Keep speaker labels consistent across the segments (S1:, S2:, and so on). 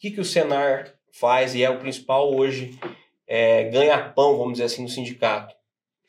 S1: que, que o Senar faz e é o principal hoje é, ganha-pão, vamos dizer assim, no sindicato?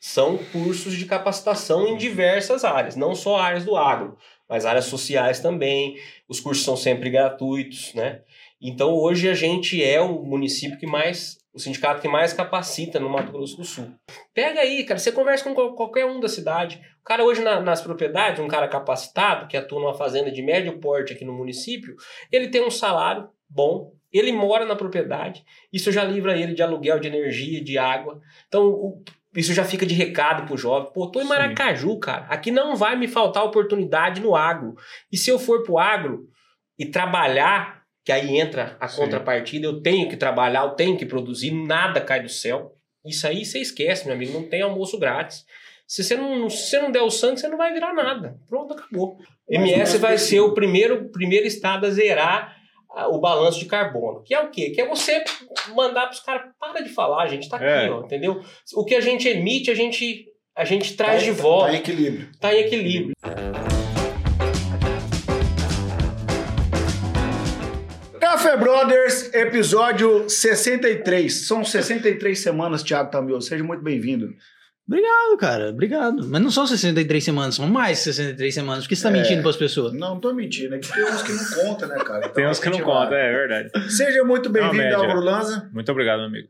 S1: São cursos de capacitação em diversas áreas, não só áreas do agro, mas áreas sociais também. Os cursos são sempre gratuitos, né? Então hoje a gente é o município que mais, o sindicato que mais capacita no Mato Grosso do Sul. Pega aí, cara, você conversa com qualquer um da cidade. O cara hoje na, nas propriedades, um cara capacitado, que atua numa fazenda de médio porte aqui no município, ele tem um salário bom, ele mora na propriedade, isso já livra ele de aluguel de energia, de água. Então, o, isso já fica de recado pro jovem. Pô, tô em Maracaju, Sim. cara. Aqui não vai me faltar oportunidade no agro. E se eu for pro agro e trabalhar, que aí entra a Sim. contrapartida, eu tenho que trabalhar, eu tenho que produzir, nada cai do céu. Isso aí você esquece, meu amigo, não tem almoço grátis. Se você não, se você não der o sangue, você não vai virar nada. Pronto, acabou. Mas MS vai ser o primeiro, primeiro estado a zerar o balanço de carbono. Que é o quê? Que é você mandar para os caras, para de falar, a gente está aqui, é. ó, entendeu? O que a gente emite, a gente, a gente traz tá, de volta.
S2: Está em equilíbrio.
S1: Está em equilíbrio.
S2: Café Brothers, episódio 63. São 63 semanas, Thiago Tamil. Seja muito bem-vindo.
S3: Obrigado, cara. Obrigado. Mas não são 63 semanas, são mais 63 semanas. Por que você tá é... mentindo pras pessoas?
S2: Não, não tô mentindo. É que tem uns que não contam, né, cara? Então,
S4: tem uns que não contam, é verdade.
S2: Seja muito bem-vindo, Álvaro Lanza.
S4: Muito obrigado, meu amigo.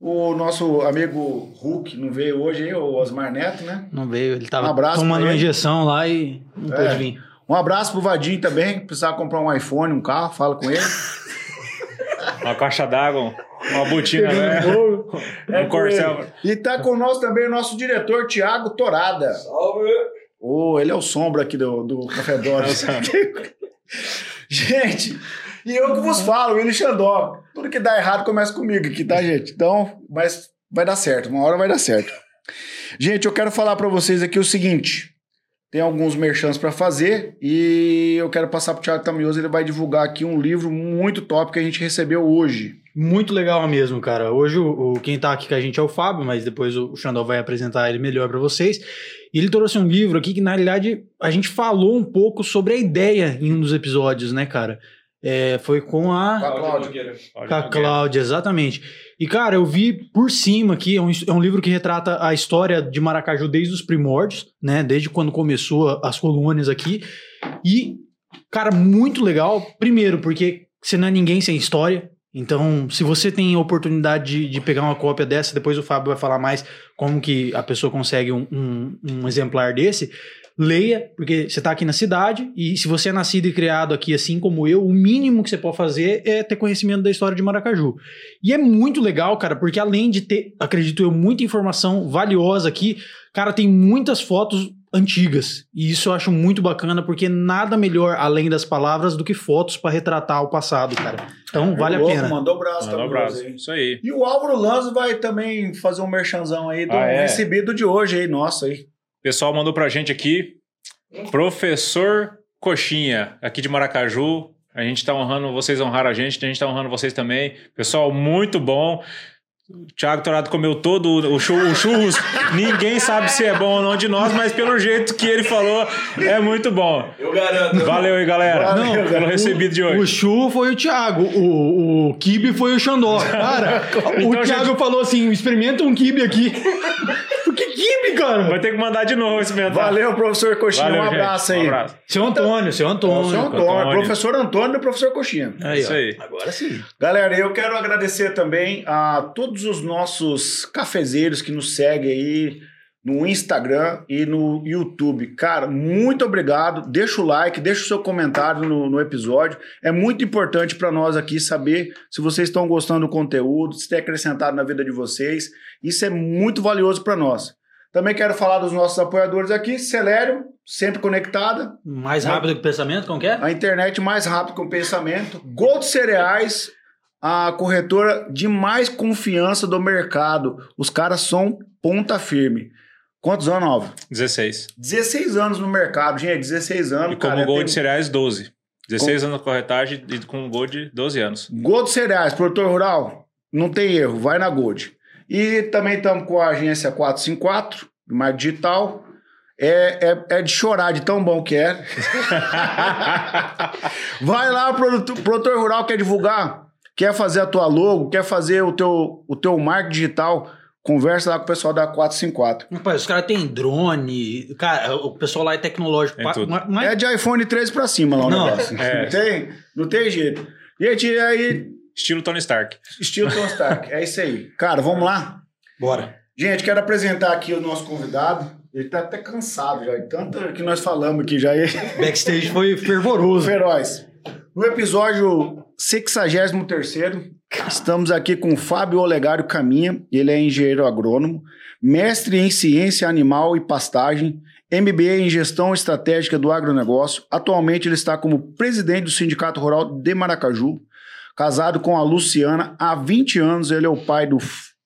S2: O nosso amigo Hulk não veio hoje, hein? O Osmar Neto, né?
S3: Não veio. Ele tava um tomando uma injeção lá e não é. pôde vir.
S2: Um abraço pro Vadinho também. Precisava comprar um iPhone, um carro, fala com ele.
S4: uma caixa d'água. Uma botina, né?
S2: é um corcel. E tá com nós também o nosso diretor, Tiago Torada.
S5: Salve!
S2: Oh, ele é o sombra aqui do, do Café Doris. gente, e eu que vos falo, William Xandó. Tudo que dá errado começa comigo aqui, tá, gente? Então, mas vai dar certo, uma hora vai dar certo. Gente, eu quero falar para vocês aqui o seguinte. Tem alguns merchants para fazer e eu quero passar pro Thiago Tamioso, ele vai divulgar aqui um livro muito top que a gente recebeu hoje.
S3: Muito legal mesmo, cara. Hoje o, o quem tá aqui com a gente é o Fábio, mas depois o, o Xandó vai apresentar ele melhor para vocês. E ele trouxe um livro aqui que na realidade a gente falou um pouco sobre a ideia em um dos episódios, né, cara? É, foi com a.
S2: Com a Cláudia.
S3: Com a Cláudia, exatamente. E, cara, eu vi por cima aqui, é um, é um, livro que retrata a história de Maracaju desde os primórdios, né? Desde quando começou as colônias aqui. E, cara, muito legal. Primeiro, porque você não é ninguém sem história. Então, se você tem oportunidade de, de, pegar uma cópia dessa, depois o Fábio vai falar mais como que a pessoa consegue um, um, um exemplar desse leia, porque você está aqui na cidade e se você é nascido e criado aqui assim como eu, o mínimo que você pode fazer é ter conhecimento da história de Maracaju. E é muito legal, cara, porque além de ter, acredito eu, muita informação valiosa aqui, cara, tem muitas fotos antigas. E isso eu acho muito bacana, porque nada melhor além das palavras do que fotos para retratar o passado, cara. Então é vale a pena.
S2: Mandou o braço, mandou
S4: braço. Aí. Isso aí.
S2: E o Álvaro Lanzo vai também fazer um merchanzão aí do ah, é? recebido de hoje aí, nossa aí
S4: pessoal mandou pra gente aqui. Professor Coxinha, aqui de Maracaju. A gente tá honrando, vocês honraram a gente, a gente tá honrando vocês também. Pessoal, muito bom. O Thiago Torado comeu todo o, churros. Ninguém sabe se é bom ou não de nós, mas pelo jeito que ele falou, é muito bom.
S5: Eu garanto.
S4: Valeu aí, galera.
S3: Valeu, não,
S4: pelo recebido de hoje.
S3: O churro foi o Thiago, o, o kibe foi o Xandó. Cara, então, o Thiago gente... falou assim: experimenta um kibe aqui. que kibe, cara?
S4: Vai ter que mandar de novo experimentar.
S2: Valeu, professor Coxinha. Valeu, um abraço gente. aí. Um abraço.
S3: Seu Antônio, seu Antônio.
S2: Seu Antônio. Antônio. Professor Antônio e professor Coxinha.
S4: Aí, Isso aí.
S3: Agora sim.
S2: Galera, eu quero agradecer também a todos os nossos cafezeiros que nos seguem aí no Instagram e no YouTube. Cara, muito obrigado. Deixa o like, deixa o seu comentário no, no episódio. É muito importante para nós aqui saber se vocês estão gostando do conteúdo, se tem acrescentado na vida de vocês. Isso é muito valioso para nós. Também quero falar dos nossos apoiadores aqui. Celério, sempre conectada.
S3: Mais rápido que o pensamento, como que é?
S2: A internet mais rápido que o pensamento. Gold Cereais, a corretora de mais confiança do mercado. Os caras são ponta firme. Quantos anos, Alvo?
S4: 16.
S2: 16 anos no mercado, gente, 16 anos.
S4: E como cara, Gold tem... Cereais, 12. 16 com... anos na corretagem e com Gold, 12 anos.
S2: Gold Cereais, produtor rural, não tem erro, vai na Gold. E também estamos com a agência 454, mais digital. É, é, é de chorar, de tão bom que é. Vai lá, produtor, produtor rural, quer divulgar? Quer fazer a tua logo? Quer fazer o teu, o teu marketing digital? Conversa lá com o pessoal da 454.
S3: Rapaz, os caras têm drone, cara, o pessoal lá é tecnológico.
S4: Tudo.
S3: Mas- mas-
S2: É de iPhone 13 pra cima lá o
S3: Não,
S2: negócio.
S4: é.
S2: Não, tem, não tem jeito. Gente, e aí,
S4: Estilo Tony Stark.
S2: estilo Tony Stark. É isso aí. Cara, vamos lá?
S3: Bora.
S2: Gente, quero apresentar aqui o nosso convidado. Ele tá até cansado já, tanto que nós falamos aqui já.
S3: Backstage foi fervoroso.
S2: Feroz. No episódio 63, estamos aqui com Fábio Olegário Caminha. Ele é engenheiro agrônomo, mestre em ciência animal e pastagem, MBA em gestão estratégica do agronegócio. Atualmente ele está como presidente do Sindicato Rural de Maracaju. Casado com a Luciana há 20 anos, ele é o pai, do,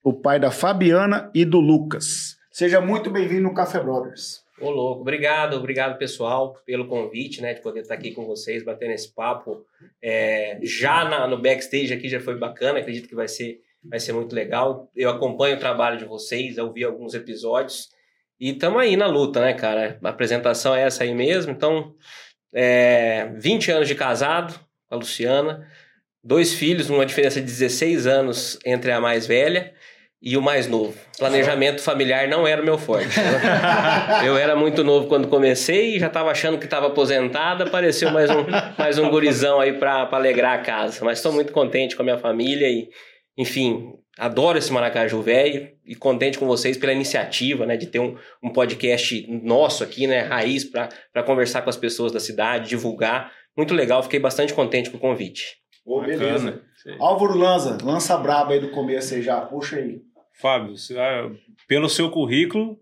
S2: o pai da Fabiana e do Lucas. Seja muito bem-vindo no Café Brothers.
S1: Ô, louco. Obrigado, obrigado, pessoal, pelo convite, né? De poder estar aqui com vocês, batendo esse papo. É, já na- no backstage aqui já foi bacana, acredito que vai ser, vai ser muito legal. Eu acompanho o trabalho de vocês, eu vi alguns episódios. E estamos aí na luta, né, cara? A apresentação é essa aí mesmo. Então, é, 20 anos de casado com a Luciana, dois filhos, uma diferença de 16 anos entre a mais velha e o mais novo. Planejamento familiar não era o meu forte. Eu era muito novo quando comecei, já estava achando que estava aposentada, apareceu mais um, mais um gurizão aí para alegrar a casa. Mas estou muito contente com a minha família e, enfim, adoro esse Maracaju velho e contente com vocês pela iniciativa, né, de ter um, um podcast nosso aqui, né, raiz, para conversar com as pessoas da cidade, divulgar. Muito legal, fiquei bastante contente com o convite.
S2: Ô, beleza.
S4: Bacana.
S2: Álvaro Lanza, lança braba aí do começo aí já, puxa aí.
S4: Fábio, ah, pelo seu currículo,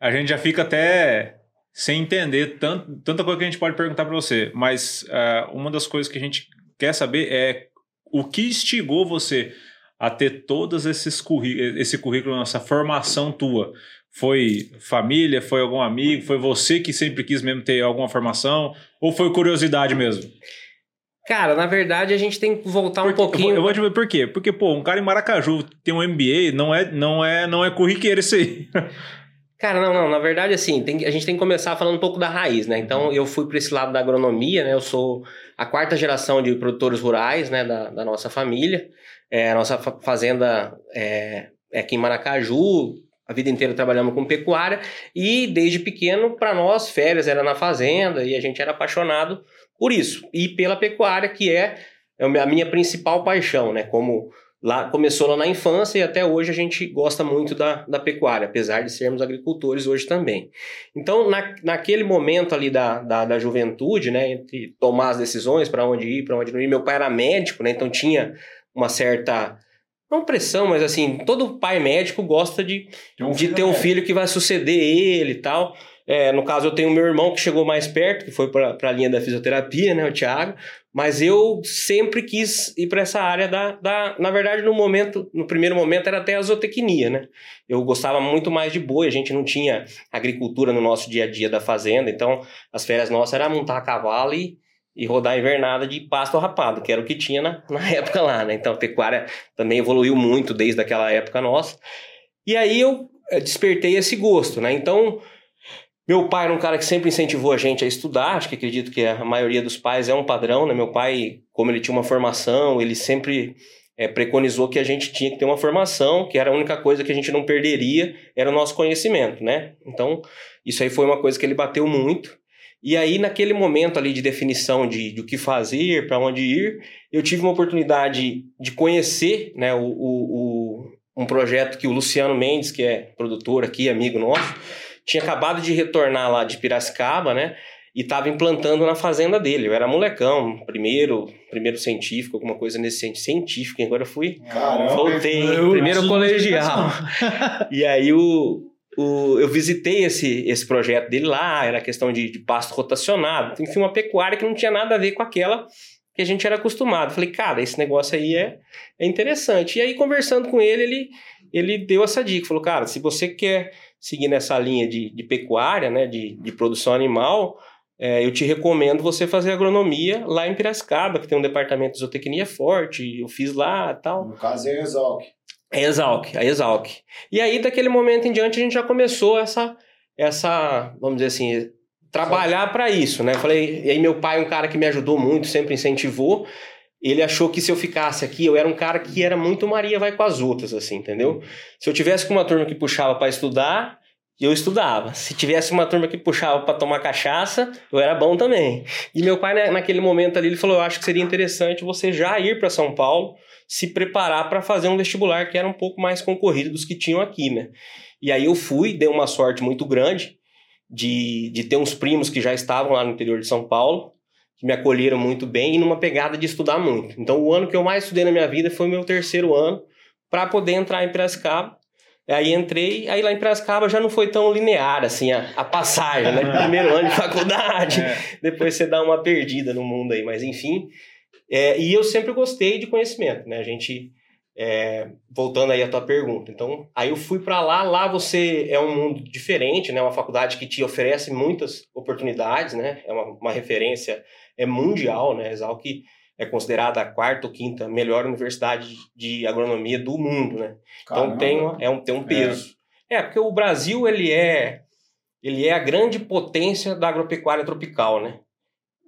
S4: a gente já fica até sem entender tanto, tanta coisa que a gente pode perguntar para você. Mas ah, uma das coisas que a gente quer saber é o que instigou você a ter todos esses esse currículo, essa formação tua. Foi família, foi algum amigo, foi você que sempre quis mesmo ter alguma formação, ou foi curiosidade mesmo?
S1: Cara, na verdade a gente tem que voltar um
S4: Porque- vou-
S1: pouquinho.
S4: Eu vou te ver por quê? Porque, pô, um cara em Maracaju tem um MBA, não é, não é, não é curriqueiro isso aí.
S1: Cara, não, não. Na verdade, assim, tem a gente tem que começar falando um pouco da raiz, né? Então, eu fui para esse lado da agronomia, né? Eu sou a quarta geração de produtores rurais, né? Da, da nossa família. É, a nossa fa- fazenda é, é aqui em Maracaju. A vida inteira trabalhamos com pecuária. E desde pequeno, para nós, férias era na fazenda e a gente era apaixonado por isso. E pela pecuária, que é é a minha principal paixão, né? Como lá começou lá na infância e até hoje a gente gosta muito da, da pecuária, apesar de sermos agricultores hoje também. Então, na, naquele momento ali da, da, da juventude, né, entre tomar as decisões para onde ir, para onde não ir, meu pai era médico, né, então tinha uma certa não pressão, mas assim, todo pai médico gosta de, de ter um filho que vai suceder ele e tal. É, no caso, eu tenho meu irmão que chegou mais perto, que foi para a linha da fisioterapia, né, o Thiago. Mas eu sempre quis ir para essa área da, da. Na verdade, no momento, no primeiro momento, era até a zootecnia, né? Eu gostava muito mais de boi, a gente não tinha agricultura no nosso dia a dia da fazenda, então as férias nossas era montar a cavalo e, e rodar invernada de pasto rapado, que era o que tinha na, na época lá, né? Então a pecuária também evoluiu muito desde aquela época nossa. E aí eu eh, despertei esse gosto, né? Então, meu pai era um cara que sempre incentivou a gente a estudar, acho que acredito que a maioria dos pais é um padrão, né? Meu pai, como ele tinha uma formação, ele sempre eh, preconizou que a gente tinha que ter uma formação, que era a única coisa que a gente não perderia, era o nosso conhecimento, né? Então, isso aí foi uma coisa que ele bateu muito. E aí, naquele momento ali de definição de, de o que fazer, para onde ir, eu tive uma oportunidade de conhecer né, o, o, o- um projeto que o Luciano Mendes, que é produtor aqui, amigo nosso, tinha acabado de retornar lá de Piracicaba, né? E estava implantando na fazenda dele. Eu era molecão, primeiro, primeiro científico, alguma coisa nesse sentido, científico, e agora eu fui.
S2: Caramba.
S1: Voltei, hein?
S3: Eu
S1: primeiro colegial.
S3: de
S1: E aí o, o, eu visitei esse, esse projeto dele lá, era questão de, de pasto rotacionado, enfim, uma pecuária que não tinha nada a ver com aquela que a gente era acostumado. Falei, cara, esse negócio aí é, é interessante. E aí, conversando com ele, ele, ele deu essa dica, falou, cara, se você quer seguir nessa linha de, de pecuária, né, de, de produção animal, é, eu te recomendo você fazer agronomia lá em Piracicaba, que tem um departamento de zootecnia forte, eu fiz lá e tal.
S2: No caso é Exalc.
S1: A Exalc, a Exalc. E aí, daquele momento em diante, a gente já começou essa, essa, vamos dizer assim, trabalhar para isso, né? Falei, e aí meu pai, um cara que me ajudou muito, sempre incentivou, ele achou que se eu ficasse aqui, eu era um cara que era muito Maria vai com as outras, assim, entendeu? Se eu tivesse com uma turma que puxava para estudar, eu estudava. Se tivesse uma turma que puxava para tomar cachaça, eu era bom também. E meu pai, né, naquele momento ali, ele falou: Eu acho que seria interessante você já ir para São Paulo, se preparar para fazer um vestibular que era um pouco mais concorrido dos que tinham aqui, né? E aí eu fui, dei uma sorte muito grande de, de ter uns primos que já estavam lá no interior de São Paulo, me acolheram muito bem e numa pegada de estudar muito. Então, o ano que eu mais estudei na minha vida foi o meu terceiro ano para poder entrar em Piracicaba. Aí entrei, aí lá em Piracicaba já não foi tão linear assim a, a passagem, né? Primeiro ano de faculdade, é. depois você dá uma perdida no mundo aí, mas enfim. É, e eu sempre gostei de conhecimento, né? A gente é, voltando aí à tua pergunta. Então, aí eu fui para lá. Lá você é um mundo diferente, né? Uma faculdade que te oferece muitas oportunidades, né? É uma, uma referência é mundial, né? Exalc é considerada a quarta ou quinta melhor universidade de agronomia do mundo, né? Então tem, é um, tem um peso. É. é, porque o Brasil ele é ele é a grande potência da agropecuária tropical, né?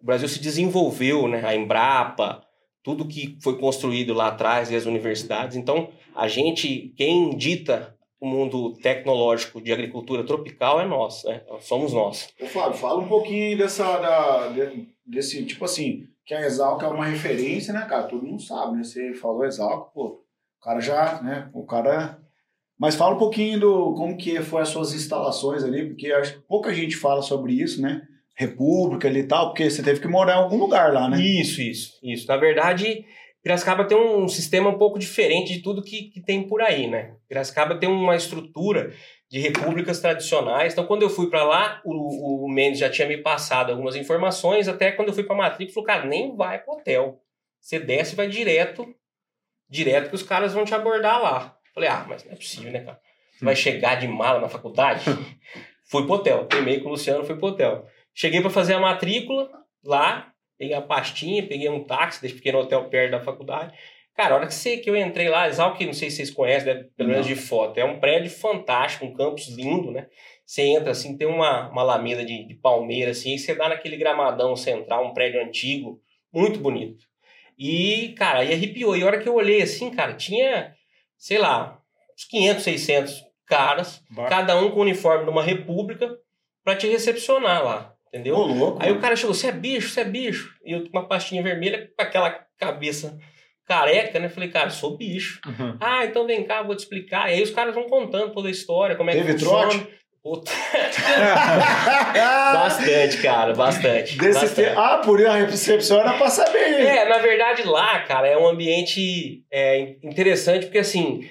S1: O Brasil se desenvolveu, né? A Embrapa, tudo que foi construído lá atrás e as universidades. Então, a gente, quem dita o mundo tecnológico de agricultura tropical é nós, né? Somos nós.
S2: Ô Flávio, fala um pouquinho dessa, da, desse, tipo assim, que a Exalc é uma referência, né, cara? Todo mundo sabe, né? Você falou Exalc, pô, o cara já, né? O cara... Mas fala um pouquinho do como que foi as suas instalações ali, porque acho que pouca gente fala sobre isso, né? República ali e tal, porque você teve que morar em algum lugar lá, né?
S1: Isso, isso, isso. Na verdade, Piracicaba tem um sistema um pouco diferente de tudo que, que tem por aí, né? Piracicaba tem uma estrutura de repúblicas tradicionais. Então, quando eu fui para lá, o, o Mendes já tinha me passado algumas informações. Até quando eu fui para matrícula, falou: cara, nem vai pro hotel. Você desce e vai direto, direto que os caras vão te abordar lá. Falei: ah, mas não é possível, né, cara? Você vai chegar de mala na faculdade? fui pro hotel. Primeiro com o Luciano, fui pro hotel. Cheguei para fazer a matrícula lá, peguei a pastinha, peguei um táxi, deixei no hotel perto da faculdade. Cara, a hora que, você, que eu entrei lá, Exalc, não sei se vocês conhecem, né, pelo menos de foto, é um prédio fantástico, um campus lindo, né? Você entra assim, tem uma, uma alameda de, de palmeira, assim, e você dá naquele gramadão central, um prédio antigo, muito bonito. E, cara, aí arrepiou. E a hora que eu olhei assim, cara, tinha, sei lá, uns 500, 600 caras, Bar. cada um com uniforme de uma república, para te recepcionar lá, entendeu?
S2: Ô, louco,
S1: aí mano. o cara chegou, você é bicho, você é bicho. E eu com uma pastinha vermelha, com aquela cabeça careca, né? Falei, cara, sou bicho. Uhum. Ah, então vem cá, vou te explicar. E aí os caras vão contando toda a história, como é
S2: Teve
S1: que funciona.
S2: Trote?
S1: Puta. bastante, cara, bastante.
S2: Desse
S1: bastante.
S2: Te... Ah, por a recepção era pra saber.
S1: É, na verdade lá, cara, é um ambiente é, interessante, porque assim,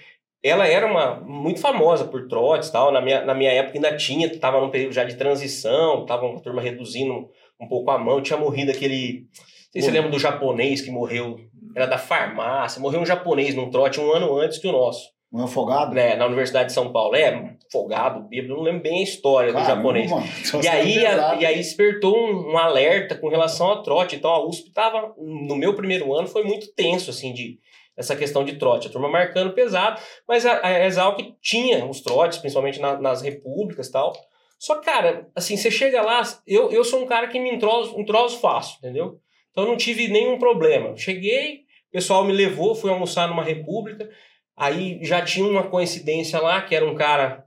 S1: ela era uma muito famosa por trotes tal. Na minha, na minha época ainda tinha, tava num período já de transição, tava uma turma reduzindo um pouco a mão, tinha morrido aquele. Não sei se você lembra do japonês que morreu era da farmácia. Morreu um japonês num trote um ano antes que o nosso.
S2: Um afogado?
S1: Né, na Universidade de São Paulo. É, afogado, bêbado, não lembro bem a história Caramba, do japonês. Mano, e, aí, a, e aí despertou um, um, alerta com relação ao trote. Então a USP estava, no meu primeiro ano, foi muito tenso, assim, de essa questão de trote. A turma marcando pesado, mas a, a Exalc tinha os trotes, principalmente na, nas repúblicas e tal. Só que, cara, assim, você chega lá, eu, eu sou um cara que me entroso, fácil, entendeu? Então não tive nenhum problema. Cheguei, pessoal me levou, fui almoçar numa república, aí já tinha uma coincidência lá, que era um cara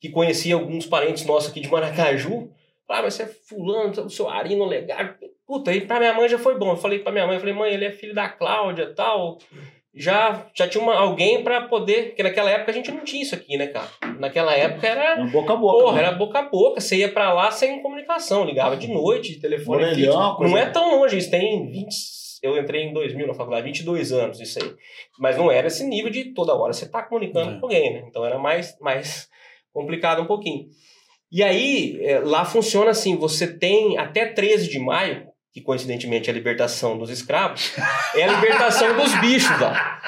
S1: que conhecia alguns parentes nossos aqui de Maracaju. Ah, mas você é fulano, o seu Arino legal. Puta, aí pra minha mãe já foi bom. Eu falei pra minha mãe, eu falei, mãe, ele é filho da Cláudia tal. Já, já tinha uma, alguém para poder. Porque naquela época a gente não tinha isso aqui, né, cara? Naquela época era.
S2: Boca a boca.
S1: Porra, né? era boca a boca. Você ia pra lá sem comunicação. Ligava de noite, de telefone.
S2: Orelhão,
S1: não é tão longe, isso tem 20, eu entrei em 2000 na faculdade, 22 anos, isso aí. Mas não era esse nível de toda hora você tá comunicando é. com alguém, né? Então era mais, mais complicado um pouquinho. E aí, é, lá funciona assim: você tem até 13 de maio, que coincidentemente é a libertação dos escravos, é a libertação dos bichos lá.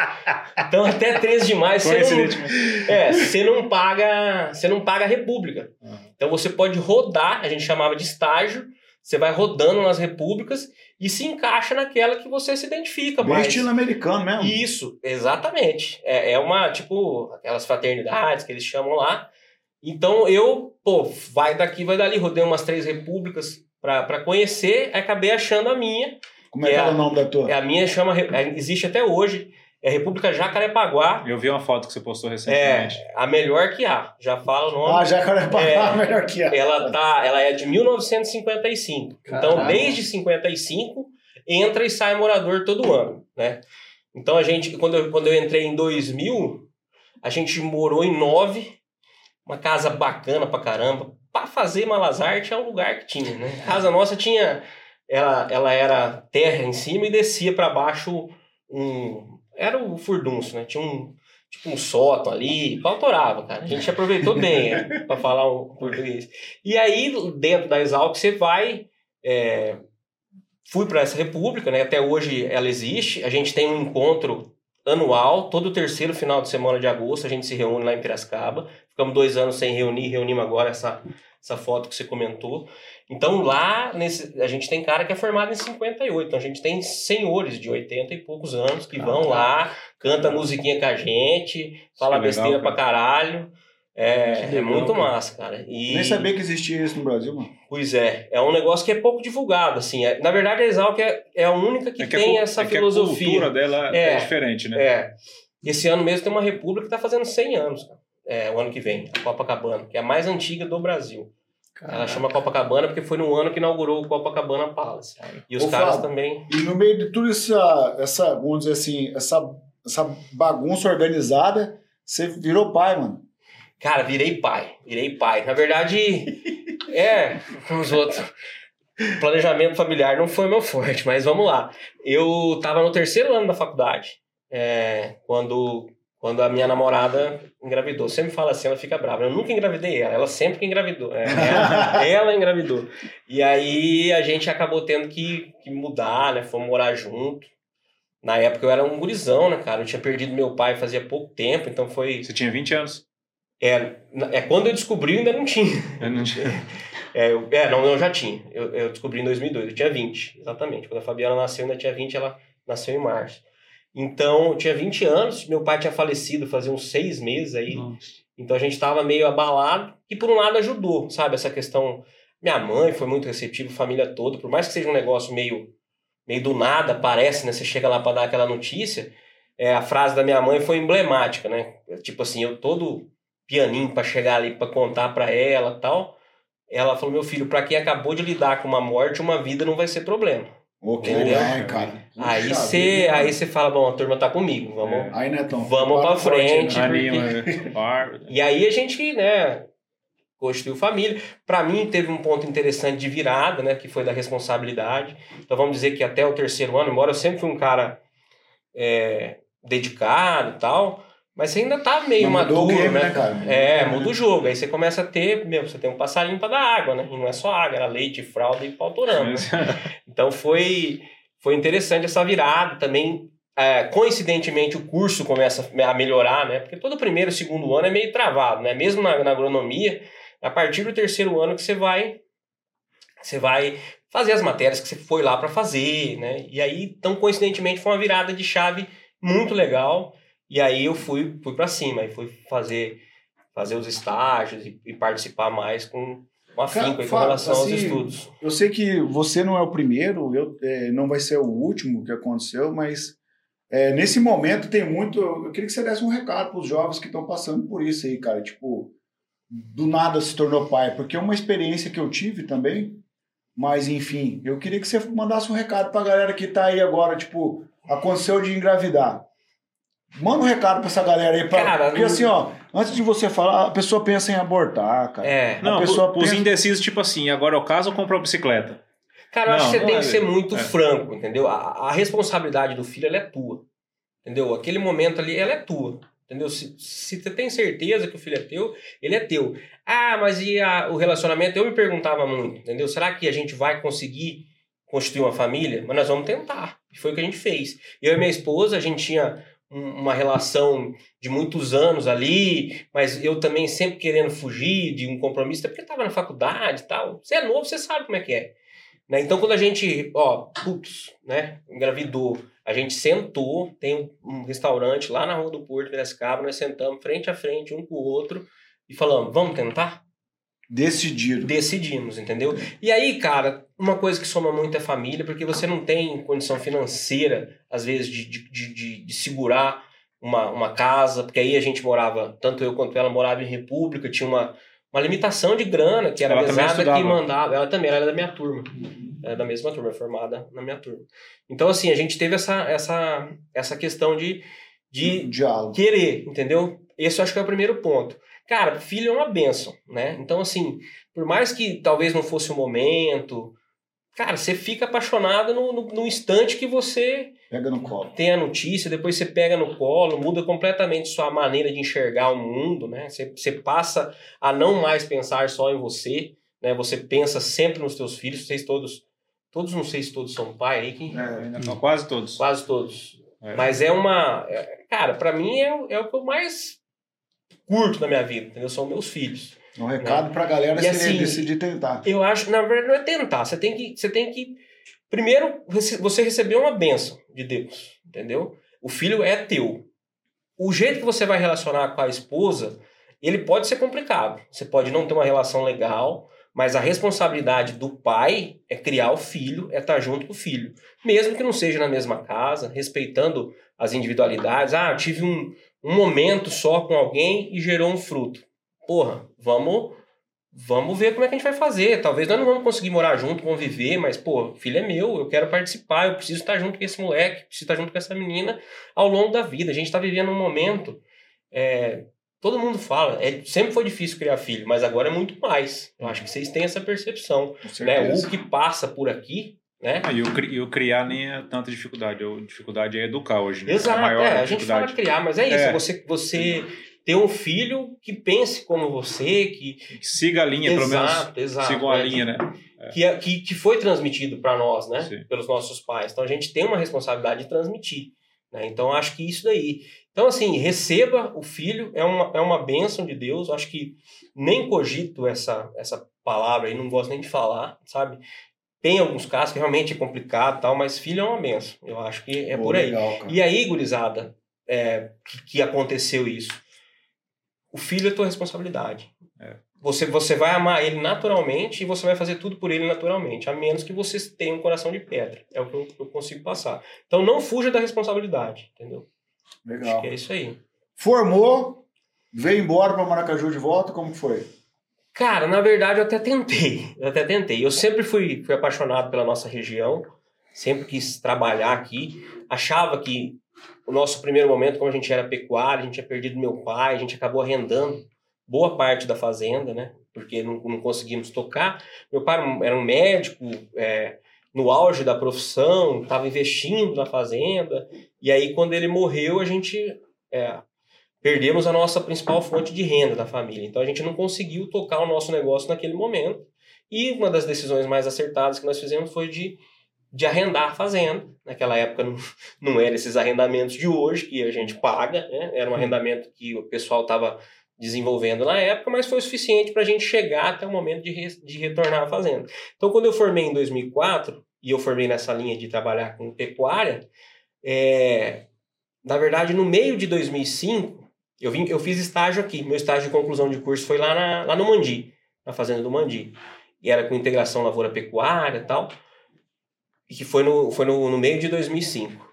S1: Então até 13 de maio você não, é, você não paga, você não paga a república. Então você pode rodar, a gente chamava de estágio, você vai rodando nas repúblicas e se encaixa naquela que você se identifica
S2: Bem mais. estilo americano mesmo.
S1: Isso, exatamente. É, é uma, tipo, aquelas fraternidades que eles chamam lá. Então eu, pô, vai daqui, vai dali, rodei umas três repúblicas para conhecer, acabei achando a minha.
S2: Como é que é, é o nome da tua?
S1: É a minha chama, é, existe até hoje, é República Jacarepaguá.
S4: Eu vi uma foto que você postou recentemente.
S1: É, a melhor que há. Já fala o nome.
S2: Ah, Jacarepaguá, é, a melhor que há.
S1: Ela, tá, ela é de 1955. Caramba. Então, desde 55, entra e sai morador todo ano, né? Então, a gente, quando eu, quando eu entrei em 2000, a gente morou em nove, uma casa bacana pra caramba. Pra fazer malas artes é o lugar que tinha, né? A casa nossa tinha... Ela, ela era terra em cima e descia para baixo um era o furdunço, né? Tinha um, tipo um sótão ali, pautorava, cara. A gente aproveitou bem é, para falar um português. E aí, dentro da Exalc, você vai. É, fui para essa república, né? Até hoje ela existe. A gente tem um encontro anual, todo terceiro final de semana de agosto, a gente se reúne lá em Piracicaba. Ficamos dois anos sem reunir, reunimos agora essa, essa foto que você comentou. Então lá nesse, a gente tem cara que é formado em 58, então a gente tem senhores de 80 e poucos anos que ah, vão tá. lá, canta musiquinha com a gente, fala legal, besteira cara. pra caralho. É, legal, é muito cara. massa, cara. E...
S2: Nem sabia que existia isso no Brasil, mano.
S1: Pois é, é um negócio que é pouco divulgado, assim. É, na verdade, a Exalc é, é a única que, é que tem a, essa
S4: é
S1: filosofia.
S4: a cultura dela é, é, diferente, né?
S1: É. Esse ano mesmo tem uma república que tá fazendo 100 anos, cara. É, o ano que vem, a Copacabana, que é a mais antiga do Brasil. Caraca. Ela chama Copacabana porque foi no ano que inaugurou o Copacabana Palace. E os Ô, caras Fábio, também.
S2: E no meio de tudo essa, essa, vamos dizer assim, essa, essa bagunça organizada, você virou pai, mano.
S1: Cara, virei pai. Virei pai. Na verdade, é, os outros. Planejamento familiar não foi meu forte, mas vamos lá. Eu tava no terceiro ano da faculdade, é, quando quando a minha namorada engravidou. Sempre fala assim, ela fica brava. Eu nunca engravidei ela, ela sempre que engravidou. É, ela, ela, engravidou. E aí a gente acabou tendo que, que mudar, né? Fomos morar junto. Na época eu era um gurizão, né, cara? Eu tinha perdido meu pai fazia pouco tempo, então foi.
S4: Você tinha 20 anos?
S1: É, é quando eu descobri, ainda não tinha.
S4: Eu não tinha.
S1: É, eu, é não, eu já tinha. Eu, eu descobri em 2002, eu tinha 20, exatamente. Quando a Fabiana nasceu, eu ainda tinha 20, ela nasceu em março. Então, eu tinha 20 anos, meu pai tinha falecido fazia uns seis meses aí. Nossa. Então a gente estava meio abalado, e por um lado ajudou, sabe? Essa questão. Minha mãe foi muito receptiva, família toda, por mais que seja um negócio meio, meio do nada, parece, né? Você chega lá para dar aquela notícia. É, a frase da minha mãe foi emblemática, né? Tipo assim, eu todo pianinho para chegar ali para contar para ela tal. Ela falou: meu filho, para quem acabou de lidar com uma morte, uma vida não vai ser problema.
S2: Ok, é, cara.
S1: Aí você aí você fala, bom, a turma tá comigo, vamos, é.
S2: aí, Netão,
S1: vamos pra frente.
S4: Né? Anima,
S1: e aí a gente, né, construiu família. Para mim teve um ponto interessante de virada, né, que foi da responsabilidade. Então vamos dizer que até o terceiro ano, embora eu sempre fui um cara é, dedicado e tal, mas você ainda tá meio Mas maduro, game, né? né? cara? É, muda o jogo. Aí você começa a ter, meu, você tem um passarinho para dar água, né? E não é só água, era leite, fralda e pautorama. então foi, foi interessante essa virada. Também, é, coincidentemente, o curso começa a melhorar, né? Porque todo primeiro e segundo ano é meio travado, né? Mesmo na, na agronomia, a partir do terceiro ano que você vai você vai fazer as matérias que você foi lá para fazer, né? E aí, tão coincidentemente, foi uma virada de chave muito legal. E aí eu fui, fui para cima e fui fazer, fazer os estágios e, e participar mais com, com afinco com relação assim, aos estudos.
S2: Eu sei que você não é o primeiro, eu, é, não vai ser o último que aconteceu, mas é, nesse momento tem muito. Eu queria que você desse um recado para os jovens que estão passando por isso aí, cara. Tipo, do nada se tornou pai, porque é uma experiência que eu tive também. Mas enfim, eu queria que você mandasse um recado para a galera que está aí agora, tipo, aconteceu de engravidar. Manda um recado pra essa galera aí. Pra, cara, porque não... assim, ó, antes de você falar, a pessoa pensa em abortar, cara.
S1: É.
S2: A
S4: não,
S2: pessoa
S4: pensa... os indecisos, tipo assim, agora eu caso ou compro uma bicicleta?
S1: Cara, eu não, acho que você tem é... que ser muito é. franco, entendeu? A, a, responsabilidade do filho, ela é tua. Entendeu? Aquele momento ali, ela é tua. Entendeu? Se, se você tem certeza que o filho é teu, ele é teu. Ah, mas e a, o relacionamento? Eu me perguntava muito, entendeu? Será que a gente vai conseguir construir uma família? Mas nós vamos tentar. E foi o que a gente fez. Eu e minha esposa, a gente tinha uma relação de muitos anos ali, mas eu também sempre querendo fugir de um compromisso, até porque estava na faculdade e tal. Você é novo, você sabe como é que é. Né? Então, quando a gente, ó, putz, né, engravidou, a gente sentou, tem um restaurante lá na Rua do Porto, Piracicaba, nós sentamos frente a frente, um com o outro, e falamos, vamos tentar?
S2: Decidiram.
S1: Decidimos, entendeu? E aí, cara, uma coisa que soma muito é família, porque você não tem condição financeira, às vezes, de, de, de, de, segurar uma, uma casa, porque aí a gente morava, tanto eu quanto ela morava em República, tinha uma, uma limitação de grana, que era
S4: Ela
S1: a
S4: também
S1: mesada que mandava. Ela também ela era da minha turma. Era da mesma turma, formada na minha turma. Então, assim, a gente teve essa, essa, essa questão de, de
S2: Diálogo.
S1: querer, entendeu? Esse eu acho que é o primeiro ponto. Cara, filho é uma benção, né? Então, assim, por mais que talvez não fosse o momento, cara, você fica apaixonado no, no, no instante que você
S2: Pega no colo.
S1: tem a notícia, depois você pega no colo, muda completamente sua maneira de enxergar o mundo, né? Você, você passa a não mais pensar só em você, né? Você pensa sempre nos seus filhos, vocês todos, todos não sei se todos são pai aí, quem-
S2: É,
S4: Não, quase todos.
S1: quase todos.
S4: É.
S1: Mas é uma, é- cara, pra mim é, o- é o que eu mais curto na minha vida, entendeu? São meus filhos.
S2: um recado pra galera
S1: E
S2: se
S1: assim,
S2: decidir tentar.
S1: Eu acho, na verdade, não é tentar. Você tem que, você tem que primeiro você recebeu uma bênção de Deus, entendeu? O filho é teu. O jeito que você vai relacionar com a esposa, ele pode ser complicado. Você pode não ter uma relação legal, mas a responsabilidade do pai é criar o filho, é estar junto com o filho, mesmo que não seja na mesma casa, respeitando as individualidades. Ah, eu tive um, um momento só com alguém e gerou um fruto. Porra, vamos vamos ver como é que a gente vai fazer. Talvez nós não vamos conseguir morar junto, conviver, mas, pô, filho é meu, eu quero participar, eu preciso estar junto com esse moleque, preciso estar junto com essa menina ao longo da vida. A gente está vivendo um momento. é, todo mundo fala, é, sempre foi difícil criar filho, mas agora é muito mais. Eu acho que vocês têm essa percepção. Né? O que passa por aqui, né?
S4: Ah, e, o, e o criar nem é tanta dificuldade. A dificuldade é educar hoje. Né?
S1: Exato,
S4: a maior
S1: é, a gente fala criar, mas é isso,
S4: É.
S1: você, você ter um filho que pense como você, que.
S4: Siga a linha, pelo menos.
S1: exato, exato.
S4: Sigam a
S1: é,
S4: linha, né?
S1: que, é- que, que foi transmitido para nós, né?
S4: Sim.
S1: Pelos nossos pais. Então a gente tem uma responsabilidade de transmitir. Né? Então acho que isso daí. Então, assim, receba o filho, é uma, é uma bênção de Deus. Eu acho que nem cogito essa, essa palavra aí, não gosto nem de falar, sabe? Tem alguns casos que realmente é complicado e tal, mas filho é uma bênção. Eu acho que é
S2: Pô,
S1: por aí.
S2: legal.
S1: E aí, gurizada, é, que, que aconteceu isso? O filho é tua responsabilidade.
S4: É.
S1: Você, você vai amar ele naturalmente e você vai fazer tudo por ele naturalmente, a menos que você tenha um coração de pedra. É o que eu, eu consigo passar. Então não fuja da responsabilidade, entendeu? Acho
S2: Legal.
S1: que é isso aí.
S2: Formou, veio embora pra Maracaju de volta, como foi?
S1: Cara, na verdade eu até tentei. Eu até tentei. Eu sempre fui, fui apaixonado pela nossa região, sempre quis trabalhar aqui. Achava que o nosso primeiro momento, como a gente era pecuário, a gente tinha perdido meu pai, a gente acabou arrendando boa parte da fazenda, né? Porque não, não conseguimos tocar. Meu pai era um- médico, é, no auge da profissão, estava investindo na fazenda. E aí, quando ele morreu, a gente é, perdemos a nossa principal fonte de renda da família. Então a gente não conseguiu tocar o nosso negócio naquele momento. E uma das decisões mais acertadas que nós fizemos foi de, de arrendar a fazenda. Naquela época não, não era esses arrendamentos de hoje que a gente paga, né? era um arrendamento que o pessoal estava desenvolvendo na época, mas foi o suficiente para a gente chegar até o momento de, re- de retornar à fazenda. Então, quando eu formei em 2004, e eu formei nessa linha de trabalhar com pecuária, é, na verdade, no meio de 2005, eu, vim, eu fiz estágio aqui. Meu estágio de conclusão de curso foi lá, na, lá no Mandi, na fazenda do Mandi. E era com integração lavoura-pecuária e tal. E que foi no, foi no, no meio de 2005.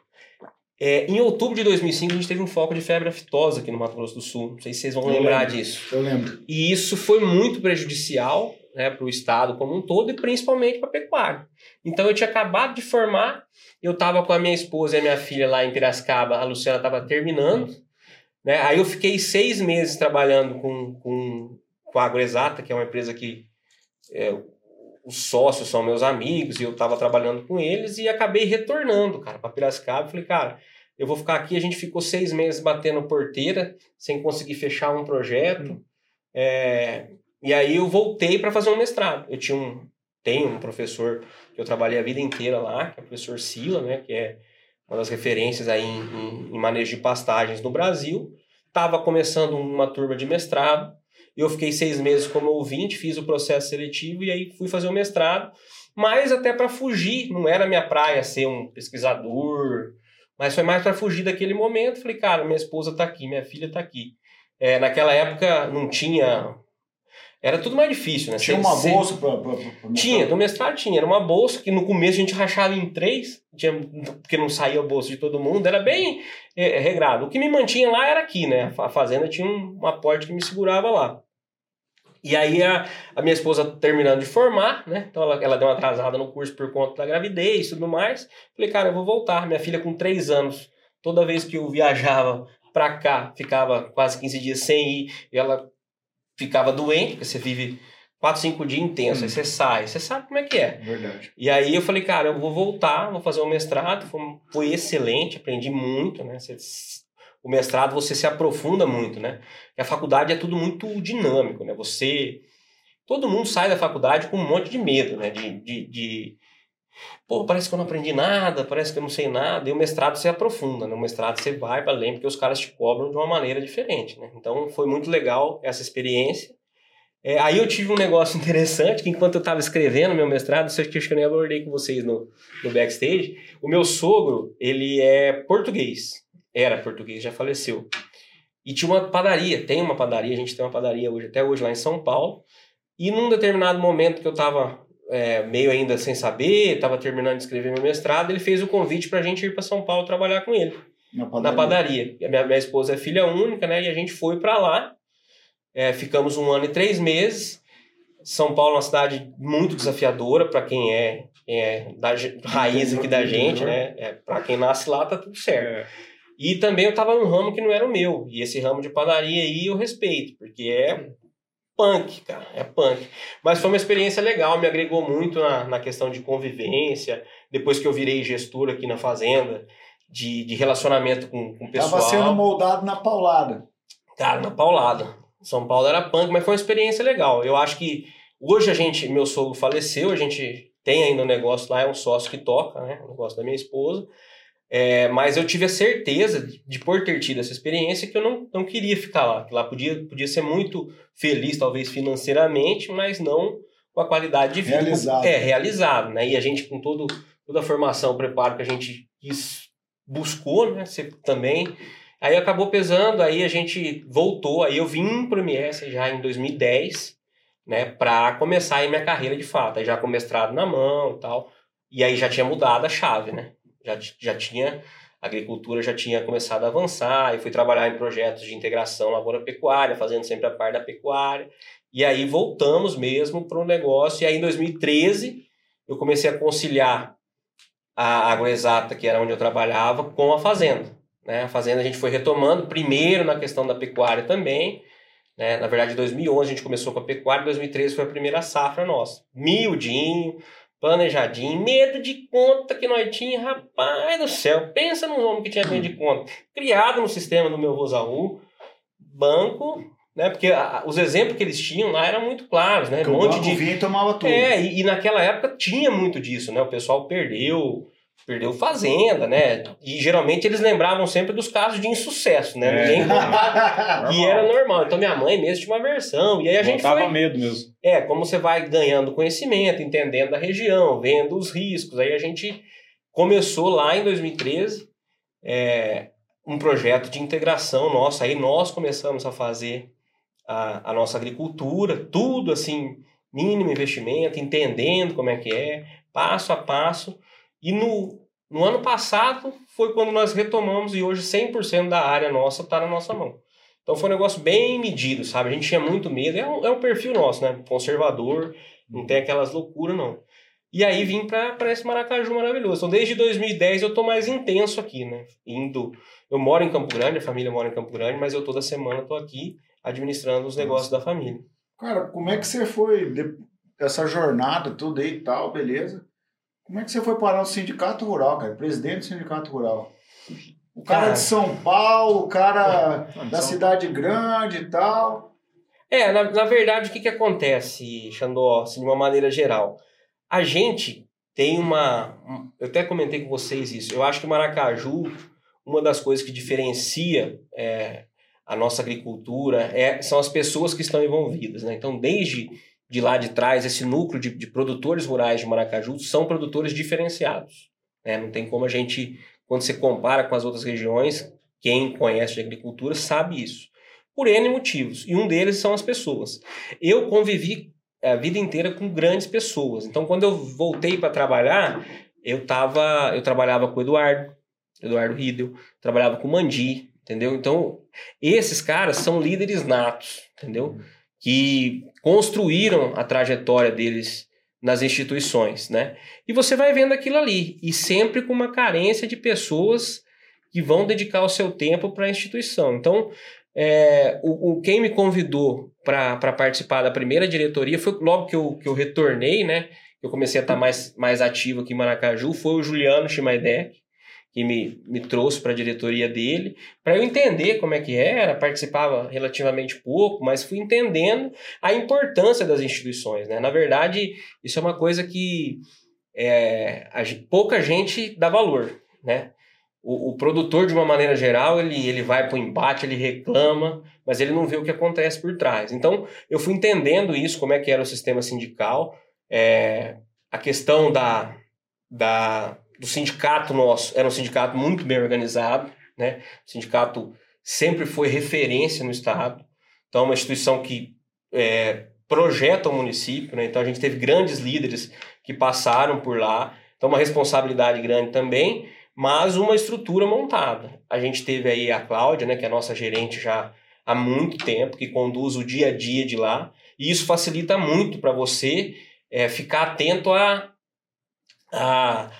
S1: É, em outubro de 2005, a gente teve um foco de febre aftosa aqui no Mato Grosso do Sul. Não sei se vocês vão
S2: Eu
S1: lembrar
S2: lembro.
S1: disso.
S2: Eu lembro.
S1: E isso foi muito prejudicial né, para o estado como um todo e principalmente para a pecuária. Então eu tinha acabado de formar, eu estava com a minha esposa e a minha filha lá em Piracicaba, a Luciana estava terminando. Né? Aí eu fiquei seis meses trabalhando com, com, com a Agroexata, que é uma empresa que é, os sócios são meus amigos e eu estava trabalhando com eles e acabei retornando, cara, para Piracicaba. Falei, cara, eu vou ficar aqui. A gente ficou seis meses batendo porteira sem conseguir fechar um projeto. É, e aí eu voltei para fazer um mestrado. Eu tinha um, tenho um professor que eu trabalhei a vida inteira lá, que é o professor Sila, né, que é uma das referências aí em, em, em manejo de pastagens no Brasil. Estava começando uma turma de mestrado. Eu fiquei seis meses como ouvinte, fiz o processo seletivo e aí fui fazer o mestrado. Mas até para fugir, não era minha praia ser um pesquisador, mas foi mais para fugir daquele momento. Falei, cara, minha esposa está aqui, minha filha está aqui. É, naquela época não tinha. Era tudo mais difícil, né?
S2: Tinha uma
S1: cê-
S2: bolsa pra
S1: Tinha, do mestrado tinha. Era uma bolsa que no começo a gente rachava em três, tinha, porque não saía a bolsa de todo mundo, era bem é, regrado. O que me mantinha lá era aqui, né? A fazenda tinha um, uma porta que me segurava lá. E aí a, a minha esposa terminando de formar, né? Então ela, ela deu uma atrasada no curso por conta da gravidez e tudo mais. Falei, cara, eu vou voltar. Minha filha com três anos, toda vez que eu viajava pra cá, ficava quase 15 dias sem ir, e ela ficava doente, porque você vive quatro, cinco dias intensos, aí você sai, você sabe como é que é.
S2: Verdade.
S1: E aí eu falei, cara, eu vou voltar, vou fazer um mestrado, foi, foi excelente, aprendi muito, né? Você- o mestrado você se aprofunda muito, né? E a faculdade é tudo muito dinâmico, né? Você... Todo mundo sai da faculdade com um monte de medo, né? De, de, de- Pô, parece que eu não aprendi nada, parece que eu não sei nada. E o mestrado você aprofunda, né? O mestrado você vai para além, porque os caras te cobram de uma maneira diferente, né? Então foi muito legal essa experiência. É, aí eu tive um negócio interessante, que enquanto eu estava escrevendo meu mestrado, acho que eu nem abordei com vocês no, no backstage, o meu sogro, ele é português, era português, já faleceu. E tinha uma padaria, tem uma padaria, a gente tem uma padaria hoje, até hoje lá em São Paulo, e num determinado momento que eu estava meio ainda sem saber, estava terminando de escrever meu mestrado, ele fez o convite para a gente ir para São Paulo trabalhar com ele
S2: Na
S1: na
S2: padaria.
S1: padaria. E a minha, minha esposa é filha única, né? E a gente foi para lá. É, ficamos um ano e três meses. São Paulo é uma cidade muito desafiadora para quem é, é da raiz aqui da gente, né? É, para quem nasce lá tá tudo certo.
S4: É.
S1: E também eu tava num ramo que não era o meu. E esse ramo de padaria aí eu respeito, porque é punk, cara. É punk. Mas foi uma experiência legal, me agregou muito na, na questão de convivência. Depois que eu virei gestor aqui na fazenda, de, de relacionamento com, com o pessoal.
S2: Tava sendo moldado na paulada.
S1: Cara, na paulada. São Paulo era punk, mas foi uma experiência legal. Eu acho que hoje a gente, meu sogro faleceu, a gente tem ainda um negócio lá, é um sócio que toca, né? O negócio da minha esposa. É, mas eu tive a certeza de, de, por ter tido essa experiência, que eu não, não queria ficar lá. Que lá podia, podia ser muito feliz, talvez financeiramente, mas não com a qualidade de vida.
S2: Realizado.
S1: É, realizado, né? E a gente, com todo, toda a formação, preparo que a gente quis, buscou, né? Você também. Aí acabou pesando, aí a gente voltou, aí eu vim para o MS já em 2010, né, para começar aí minha carreira de fato, aí já com mestrado na mão e tal, e aí já tinha mudado a chave, né, já, já tinha, a agricultura já tinha começado a avançar, e fui trabalhar em projetos de integração lavoura-pecuária, fazendo sempre a parte da pecuária, e aí voltamos mesmo para o negócio, e aí em 2013 eu comecei a conciliar a agroexata, que era onde eu trabalhava, com a fazenda. Né? A fazenda a gente foi retomando, primeiro na questão da pecuária também. Né? Na verdade, em 2011 a gente começou com a pecuária, em 2013 foi a primeira safra nossa. Miudinho, planejadinho, medo de conta que nós tínhamos, rapaz do céu, pensa num homem que tinha medo de conta. Criado no sistema do meu Rosaú, banco, né? porque a, os exemplos que eles tinham lá eram muito claros, né?
S2: Porque
S1: um monte de
S2: vinha e tomava tudo.
S1: é, e, e naquela época tinha muito disso, né? O pessoal perdeu, perdeu fazenda, né? E geralmente eles lembravam sempre dos casos de insucesso, né?
S4: É.
S1: Ninguém... E era normal. Então minha mãe mesmo tinha uma versão. E aí a gente
S4: Botava
S1: foi...
S4: medo mesmo.
S1: É, como você vai ganhando conhecimento, entendendo a região, vendo os riscos. Aí a gente começou lá em 2013 é, um projeto de integração nosso. Aí nós começamos a fazer a, a nossa agricultura, tudo assim, mínimo investimento, entendendo como é que é, passo a passo. E no, no ano passado foi quando nós retomamos e hoje 100% da área nossa está na nossa mão. Então foi um negócio bem medido, sabe? A gente tinha muito medo, é um, é um perfil nosso, né? Conservador, não tem aquelas loucuras, não. E aí vim para esse Maracaju maravilhoso. Então desde 2010 eu tô mais intenso aqui, né? Indo. Eu moro em Campo Grande, a família mora em Campo Grande, mas eu toda semana tô aqui administrando os negócios da família.
S2: Cara, como é que você foi, essa jornada toda aí e tal, beleza? Como é que você foi parar no sindicato rural, cara? Presidente do sindicato rural. O cara
S1: Cara.
S2: de São Paulo, o cara da cidade grande e tal.
S1: É, na, na verdade, o que, que acontece, Xandó, assim, de uma maneira geral? A gente tem uma. um- Eu até comentei com vocês isso. Eu acho que o Maracaju, uma das coisas que diferencia é, a nossa agricultura é, são as pessoas que estão envolvidas. Né? Então, desde de lá de trás, esse núcleo de, de produtores rurais de Maracaju são produtores diferenciados. Né? Não tem como a gente, quando você compara com as outras regiões, quem conhece de agricultura sabe isso. por N motivos, e um deles são as pessoas. Eu convivi a vida inteira com grandes pessoas. Então, quando eu voltei para trabalhar, eu tava, eu trabalhava com o Eduardo, Eduardo Riedel, trabalhava com o Mandi, entendeu? Então, esses caras são líderes natos, entendeu? Que construíram a trajetória deles nas instituições, né? E você vai vendo aquilo ali, e sempre com uma carência de pessoas que vão dedicar o seu tempo para a instituição. Então, é, o, o, quem me convidou para participar da primeira diretoria foi logo que eu, que eu retornei, né? Eu comecei a estar mais, mais ativo aqui em Maracaju, foi o Juliano Chimaidec, que me, me trouxe para a diretoria dele, para eu entender como é que era, participava relativamente pouco, mas fui entendendo a importância das instituições. Né? Na verdade, isso é uma coisa que é, a, pouca gente dá valor. Né? O, o, produtor, de uma maneira geral, ele, ele vai para o embate, ele reclama, mas ele não vê o que acontece por trás. Então, eu fui entendendo isso, como é que era o sistema sindical, é, a questão da, da do sindicato nosso era um sindicato muito bem organizado, né? O sindicato sempre foi referência no estado, então é uma instituição que é, projeta o município, né? Então a gente teve grandes líderes que passaram por lá, então uma responsabilidade grande também, mas uma estrutura montada. A gente teve aí a Cláudia, né? Que é a nossa gerente já há muito tempo, que conduz o dia a dia de lá, e isso facilita muito para você é, ficar atento a, a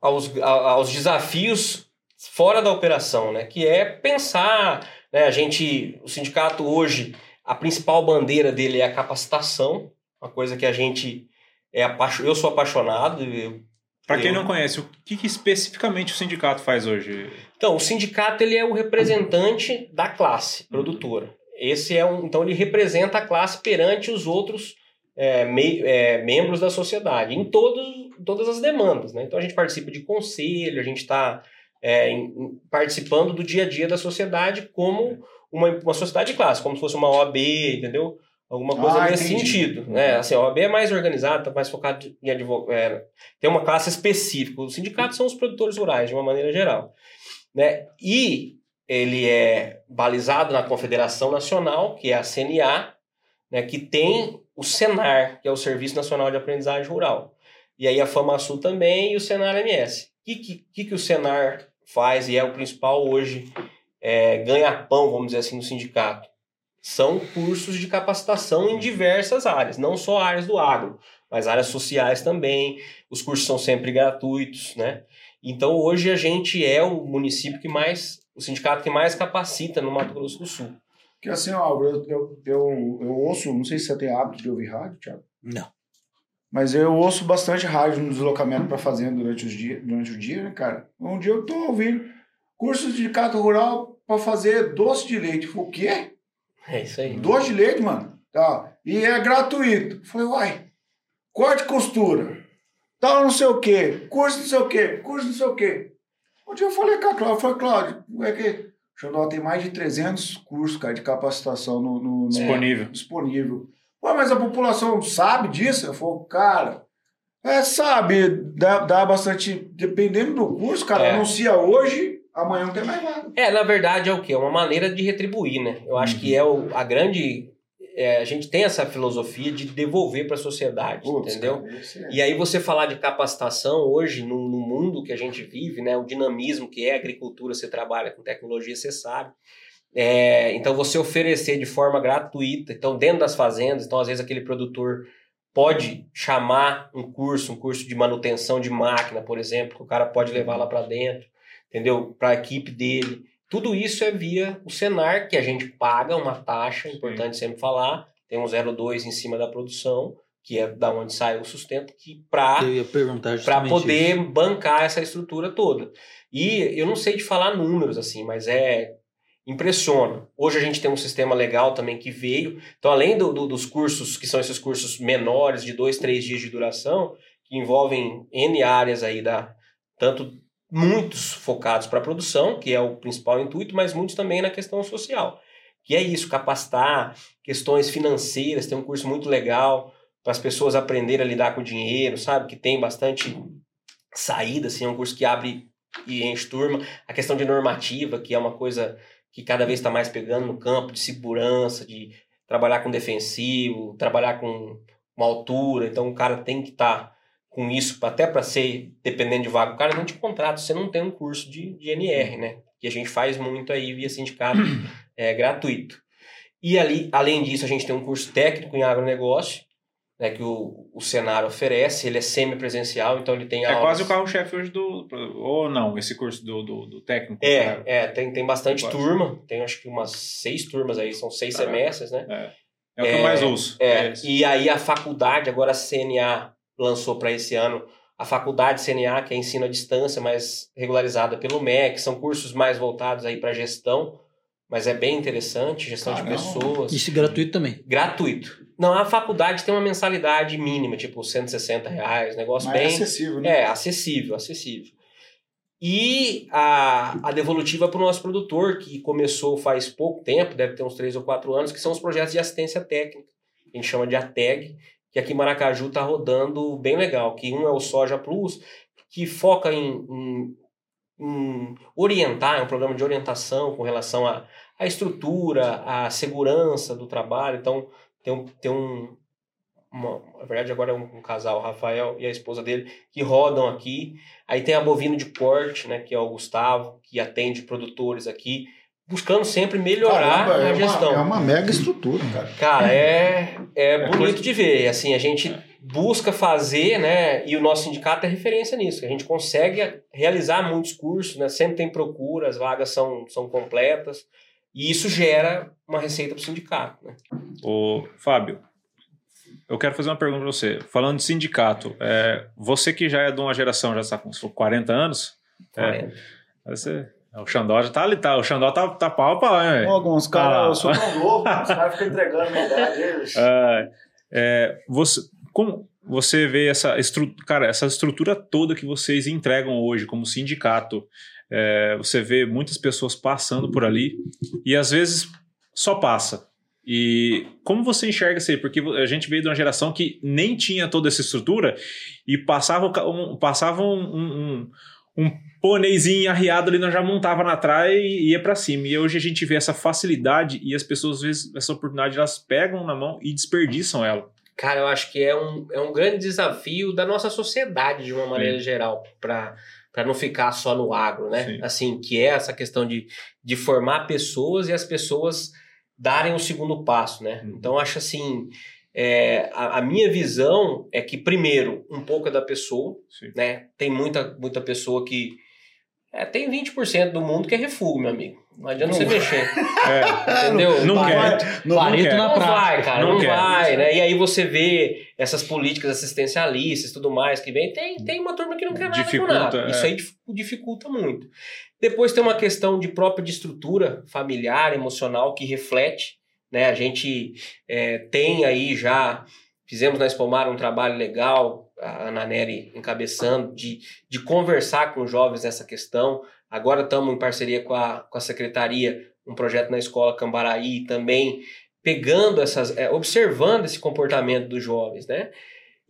S1: aos, aos desafios fora da operação, né? Que é pensar, né? A gente, o sindicato hoje, a principal bandeira dele é a capacitação, uma coisa que a gente é apaixonado, eu sou apaixonado.
S4: Para quem não conhece, o que, que, especificamente o sindicato faz hoje?
S1: Então, o sindicato ele é o representante da classe produtora. Esse é um, então ele representa a classe perante os outros é, me, é, membros da sociedade em todos todas as demandas. Né? Então a gente participa de conselho, a gente está é, participando do dia a dia da sociedade como uma, uma sociedade de classe, como se fosse uma OAB, entendeu? Alguma coisa ah, nesse entendi. sentido. Né? Assim, a OAB é mais organizada, está mais focada em advogado. É, tem uma classe específica. Os sindicatos são os produtores rurais, de uma maneira geral. Né? E ele é balizado na Confederação Nacional, que é a CNA, né, que tem o SENAR, que é o Serviço Nacional de Aprendizagem Rural. E aí a FamaSul também e o Senar MS. O que, que, que o Senar faz e é o principal hoje é, ganha-pão, vamos dizer assim, no sindicato? São cursos de capacitação em diversas áreas, não só áreas do agro, mas áreas sociais também. Os cursos são sempre gratuitos, né? Então hoje a gente é o município que mais, o sindicato que mais capacita no Mato Grosso do Sul.
S2: Que assim, Álvaro, eu, eu, eu, ouço, não sei se você tem hábito de ouvir rádio, Thiago.
S3: Não.
S2: Mas eu ouço bastante rádio no deslocamento para fazer durante, os dia, durante o dia, né, cara? Um dia eu tô ouvindo curso de cato rural para fazer doce de leite. falei, o quê?
S1: É isso aí.
S2: Doce de leite, mano? Tá. E é gratuito. falei, uai, corte e costura. Tal não sei o quê. Curso não sei o quê. Curso não sei o quê. Um dia eu falei com a Cláudia, eu falei, Cláudia, é que... Xandó tem mais de 300 cursos, cara, de capacitação no, no, no
S4: disponível.
S2: disponível. Pô, mas a população sabe disso? Eu falo, cara, é, sabe, dá, dá bastante. Dependendo do curso, cara, é. anuncia hoje, amanhã não tem mais nada.
S1: É, na verdade é o quê? É uma maneira de retribuir, né? Eu acho uhum. que é o, a grande. É, a gente tem essa filosofia de devolver para a sociedade, Putz, entendeu? Cara. E aí você falar de capacitação hoje, no, no, mundo que a gente vive, né? O dinamismo que é a agricultura, você trabalha com tecnologia, você sabe. É, então, você oferecer de forma gratuita, então, dentro das fazendas, então, às vezes, aquele produtor pode chamar um curso, um curso de manutenção de máquina, por exemplo, que o cara pode levar lá para dentro, entendeu? Para a equipe dele. Tudo isso é via o Senar, que a gente paga uma taxa, importante sempre falar, tem um 0,2 em cima da produção, que é da onde sai o sustento, que para poder isso. bancar essa estrutura toda. E eu não sei de falar números assim, mas é impressiona. Hoje a gente tem um sistema legal também que veio. Então, além do, do, dos cursos, que são esses cursos menores, de dois, três dias de duração, que envolvem N áreas aí da. Tanto muitos focados para a produção, que é o principal intuito, mas muitos também na questão social. Que é isso, capacitar, questões financeiras, tem um curso muito legal para as pessoas aprenderem a lidar com o dinheiro, sabe? Que tem bastante saída, assim, é um curso que abre e enche turma. A questão de normativa, que é uma coisa que cada vez está mais pegando no campo de segurança, de trabalhar com defensivo, trabalhar com uma altura. Então o cara tem que estar tá com isso, até para ser dependendo de vaga. O cara não te contrata, você não tem um curso de, de NR, né? Que a gente faz muito aí via sindicato é, gratuito. E ali, além disso, a gente tem um curso técnico em agronegócio, né, que o, o Senar oferece, ele é semi-presencial, então ele tem
S4: É
S1: aulas...
S4: quase o carro-chefe hoje do. Ou não, esse curso do, do, do técnico.
S1: É,
S4: cara.
S1: é tem, tem bastante turma, tem acho que umas seis turmas aí, são seis
S4: Caraca.
S1: semestres, né?
S4: É o que eu mais ouço.
S1: É,
S4: esse.
S1: e aí a faculdade, agora a CNA lançou para esse ano, a faculdade CNA, que é ensino à distância, mas regularizada pelo MEC, são cursos mais voltados aí para gestão, mas é bem interessante, gestão
S2: Caramba.
S1: de pessoas.
S3: Isso é gratuito também.
S1: Gratuito. Não, a faculdade tem uma mensalidade mínima, tipo 160 reais, negócio
S2: Mas é
S1: bem.
S2: acessível, né?
S1: É, acessível, acessível. E a, a devolutiva para o nosso produtor, que começou faz pouco tempo, deve ter uns 3 ou 4 anos, que são os projetos de assistência técnica. A gente chama de ATEG, que aqui em Maracaju está rodando bem legal. Que um é o Soja Plus, que foca em, em- em orientar, é um programa de orientação com relação à estrutura, à segurança do trabalho. Então, tem um, tem um uma- na verdade agora é um, um casal, o Rafael e a esposa dele, que rodam aqui. Aí tem a Bovino de Corte, né, que é o Gustavo, que atende produtores aqui, buscando sempre melhorar
S2: Caramba,
S1: a
S2: é,
S1: gestão.
S2: uma, é uma mega estrutura, cara.
S1: Cara, é, é,
S4: É
S1: bonito
S4: coisa-
S1: de ver. Assim, a gente busca fazer, né? E o nosso sindicato é referência nisso. A gente consegue realizar muitos cursos, né? Sempre tem procura, as vagas são, são completas. E isso gera uma receita para o sindicato, né?
S4: Ô, Fábio, eu quero fazer uma pergunta para você. Falando de sindicato, é, você que já é de uma geração, já está com 40 anos, é, você, o Xandó já tá ali, tá? O Xandó tá, tá pau a pau, hein, velho?
S2: Alguns caras,
S4: Ah.
S2: eu sou tão novo, os caras ficam entregando idade. eles-
S4: É, é, você, como você vê essa estrutura, cara, essa estrutura toda que vocês entregam hoje como sindicato? é, você vê muitas pessoas passando por ali e às vezes só passa. E como você enxerga isso aí? Porque a gente veio de uma geração que nem tinha toda essa estrutura e passava, um, passava um, um, um, um pôneizinho arriado ali, nós já montava na trás e ia pra cima. E hoje a gente vê essa facilidade e as pessoas, às vezes, essa oportunidade, elas pegam na mão e desperdiçam ela.
S1: Cara, eu acho que é um, é um grande desafio da nossa sociedade, de uma maneira geral, para para não ficar só no agro, né?
S4: Sim.
S1: Assim, que é essa questão de, de formar pessoas e as pessoas darem o segundo passo, né?
S4: Uhum.
S1: Então, acho assim, é, a, a minha visão é que, primeiro, um pouco é da pessoa,
S4: Sim.
S1: né? Tem muita, muita pessoa que... É, tem 20% do mundo que é refúgio, meu amigo. Não adianta você
S2: Não.
S1: mexer,
S4: É,
S1: entendeu?
S4: não
S1: Vai-
S4: quer.
S2: Não,
S3: Pareto
S4: quer.
S1: não vai, cara,
S4: Não
S1: não,
S4: quer.
S1: vai, né? E aí você vê essas políticas assistencialistas e tudo mais que vem, tem, tem uma turma que não quer nada
S4: Dificulta,
S1: com nada.
S4: é.
S1: Isso aí dif- dificulta muito. Depois tem uma questão de própria de estrutura familiar, emocional, que reflete, né? A gente é, tem aí já, fizemos na Espomar um trabalho legal, a Ana Nery encabeçando, de, de conversar com os jovens nessa questão. Agora estamos em parceria com a, com a secretaria, um projeto na escola Cambaraí também, pegando essas, é, observando esse comportamento dos jovens, né?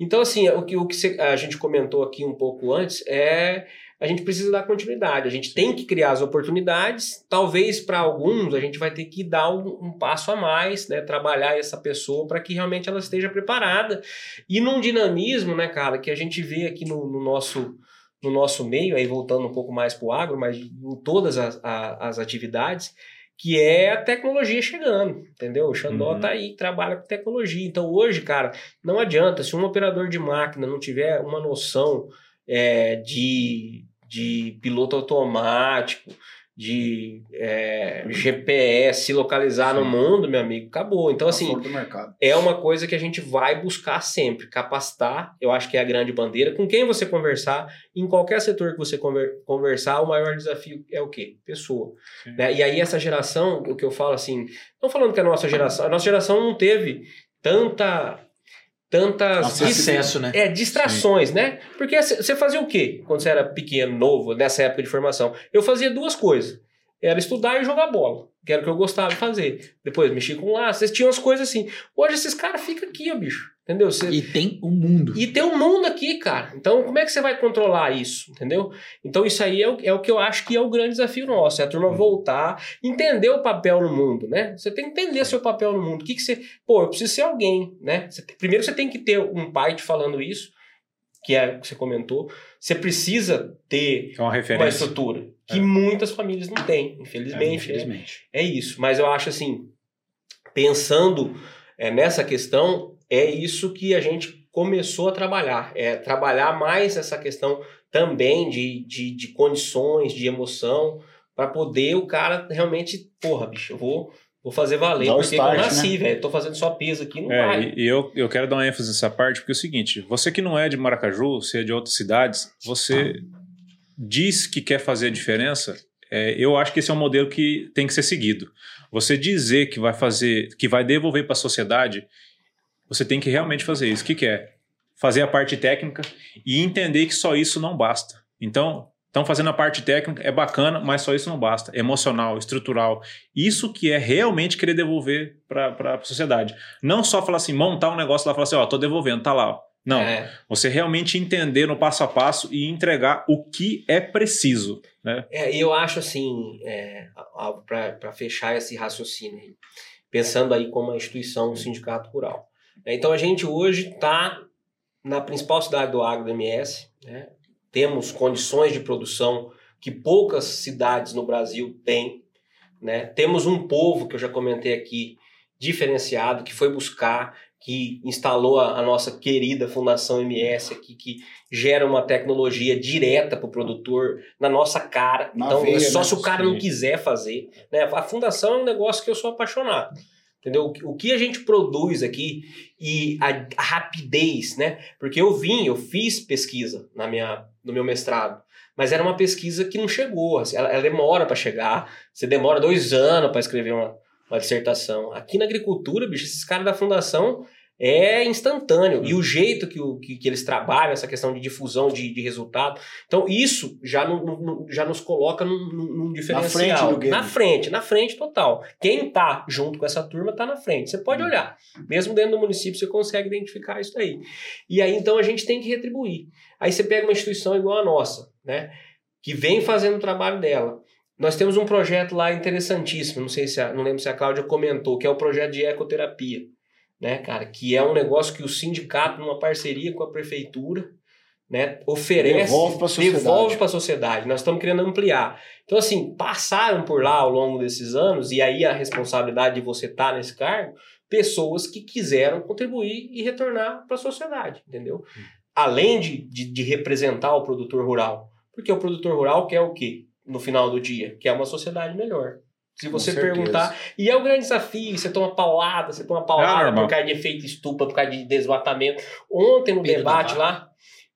S1: Então, assim, o que, o que a gente comentou aqui um pouco antes é a gente precisa dar continuidade, a gente tem que criar as oportunidades, talvez para alguns a gente vai ter que dar um, um passo a mais, né? Trabalhar essa pessoa para que realmente ela esteja preparada. E num dinamismo, né, cara, que a gente vê aqui no, no nosso no nosso meio, aí voltando um pouco mais para o agro, mas em todas as, a- as atividades, que é a tecnologia chegando, entendeu? O Xandó
S4: Uhum.
S1: tá aí, trabalha com tecnologia. Então hoje, cara, não adianta, se um operador de máquina não tiver uma noção é, de, de piloto automático, de é, GPS, se localizar no
S4: Sim.
S1: mundo, meu amigo, acabou. Então, assim,
S2: do mercado.
S1: é uma coisa que a gente vai buscar sempre, capacitar, eu acho que é a grande bandeira. Com quem você conversar, em qualquer setor que você conver- conversar, o maior desafio é o quê? Pessoa. Né? E aí essa geração, o que eu falo assim, não falando que a nossa geração, a nossa geração não teve tanta tantas
S3: Acesso, né?
S1: é, distrações, né? Porque você fazia o quê quando você era pequeno, novo, nessa época de formação? Eu fazia duas coisas. Era estudar e jogar bola, que era o que eu gostava de fazer. Depois mexi com laços, tinham as coisas assim. Hoje esses caras ficam aqui, ó, bicho. Entendeu? Você,
S3: E tem o mundo.
S1: e tem um mundo aqui, cara. Então, como é que você vai controlar isso? Entendeu? Então, isso aí é o, é o que eu acho que é o grande desafio nosso. É a turma voltar, entender o papel no mundo, né? Você tem que entender seu papel no mundo. O que, que você. Pô, eu preciso ser alguém, né? Você primeiro você tem que ter um pai te falando isso, que é o que você comentou. Você precisa ter
S4: É uma
S1: uma estrutura que muitas famílias não têm, infelizmente. né?
S3: Infelizmente.
S1: É isso, mas eu acho assim, pensando é, nessa questão, é isso que a gente começou a trabalhar. É trabalhar mais essa questão também de, de, de condições, de emoção, para poder o cara realmente, porra, bicho, eu vou, vou fazer valer,
S2: Dá
S1: porque
S2: start,
S1: eu nasci,
S2: né?
S1: velho, tô fazendo só peso aqui, não
S4: É,
S1: vai.
S4: e, eu, eu quero dar uma ênfase nessa parte, porque é o seguinte: você que não é de Maracaju, você é de outras cidades, você diz que quer fazer a diferença. é, eu acho que esse é um modelo que tem que ser seguido. Você dizer que vai fazer, que vai devolver para a sociedade, você tem que realmente fazer isso. O que, que é? Fazer a parte técnica e entender que só isso não basta. Então, estão fazendo a parte técnica, é bacana, mas só isso não basta. Emocional, estrutural. Isso que é realmente querer devolver para a sociedade. Não só falar assim, montar um negócio lá e falar assim, ó, tô devolvendo, tá lá. ó. Não,
S1: É,
S4: você realmente entender no passo a passo e entregar o que é preciso. Né?
S1: É, eu acho assim, é, para fechar esse raciocínio aí, pensando aí como uma instituição, um sindicato rural. Né? Então a gente hoje está na principal cidade do agro do MS, né? temos condições de produção que poucas cidades no Brasil têm. Né? Temos um povo, que eu já comentei aqui, diferenciado, que foi buscar, que instalou a, a nossa querida Fundação MS aqui, que gera uma tecnologia direta para o produtor, na nossa cara.
S2: Na
S1: então,
S2: veia,
S1: é só
S2: né?
S1: se o cara não quiser fazer. Né? A fundação é um negócio que eu sou apaixonado. Entendeu? O que a gente produz aqui e a, a rapidez, né? Porque eu vim, eu fiz pesquisa na minha, no meu mestrado, mas era uma pesquisa que não chegou. assim, ela, ela demora para chegar. Você demora dois anos para escrever uma, uma dissertação. Aqui na agricultura, bicho, esses caras da fundação é instantâneo. E o jeito que, o, que, que eles trabalham, essa questão de difusão de, de resultado. Então, isso já, no- no- já nos coloca num, num- diferencial.
S2: frente do game.
S1: Na frente, na frente total. Quem tá junto com essa turma tá na frente. Você pode olhar. Mesmo dentro do município, você consegue identificar isso aí. E aí, então, a gente tem que retribuir. Aí você pega uma instituição igual a nossa, né? Que vem fazendo o trabalho dela. Nós temos um projeto lá interessantíssimo, não sei se a, não lembro se a Cláudia comentou, que é o projeto de ecoterapia, né, cara, que é um negócio que o sindicato, numa parceria com a prefeitura, né, oferece,
S2: Devolve
S1: para a sociedade. Nós estamos querendo ampliar. Então, assim, passaram por lá ao longo desses anos, e aí a responsabilidade de você estar nesse cargo, pessoas que quiseram contribuir e retornar para a sociedade, entendeu? Além de, de, de representar o produtor rural. Porque o produtor rural quer o quê? No final do dia? Quer uma sociedade melhor. Se você perguntar. E é o grande desafio: você toma paulada, você toma paulada
S4: normal.
S1: por causa de efeito estufa, por causa de desmatamento. Ontem, no
S3: Pedro
S1: debate lá,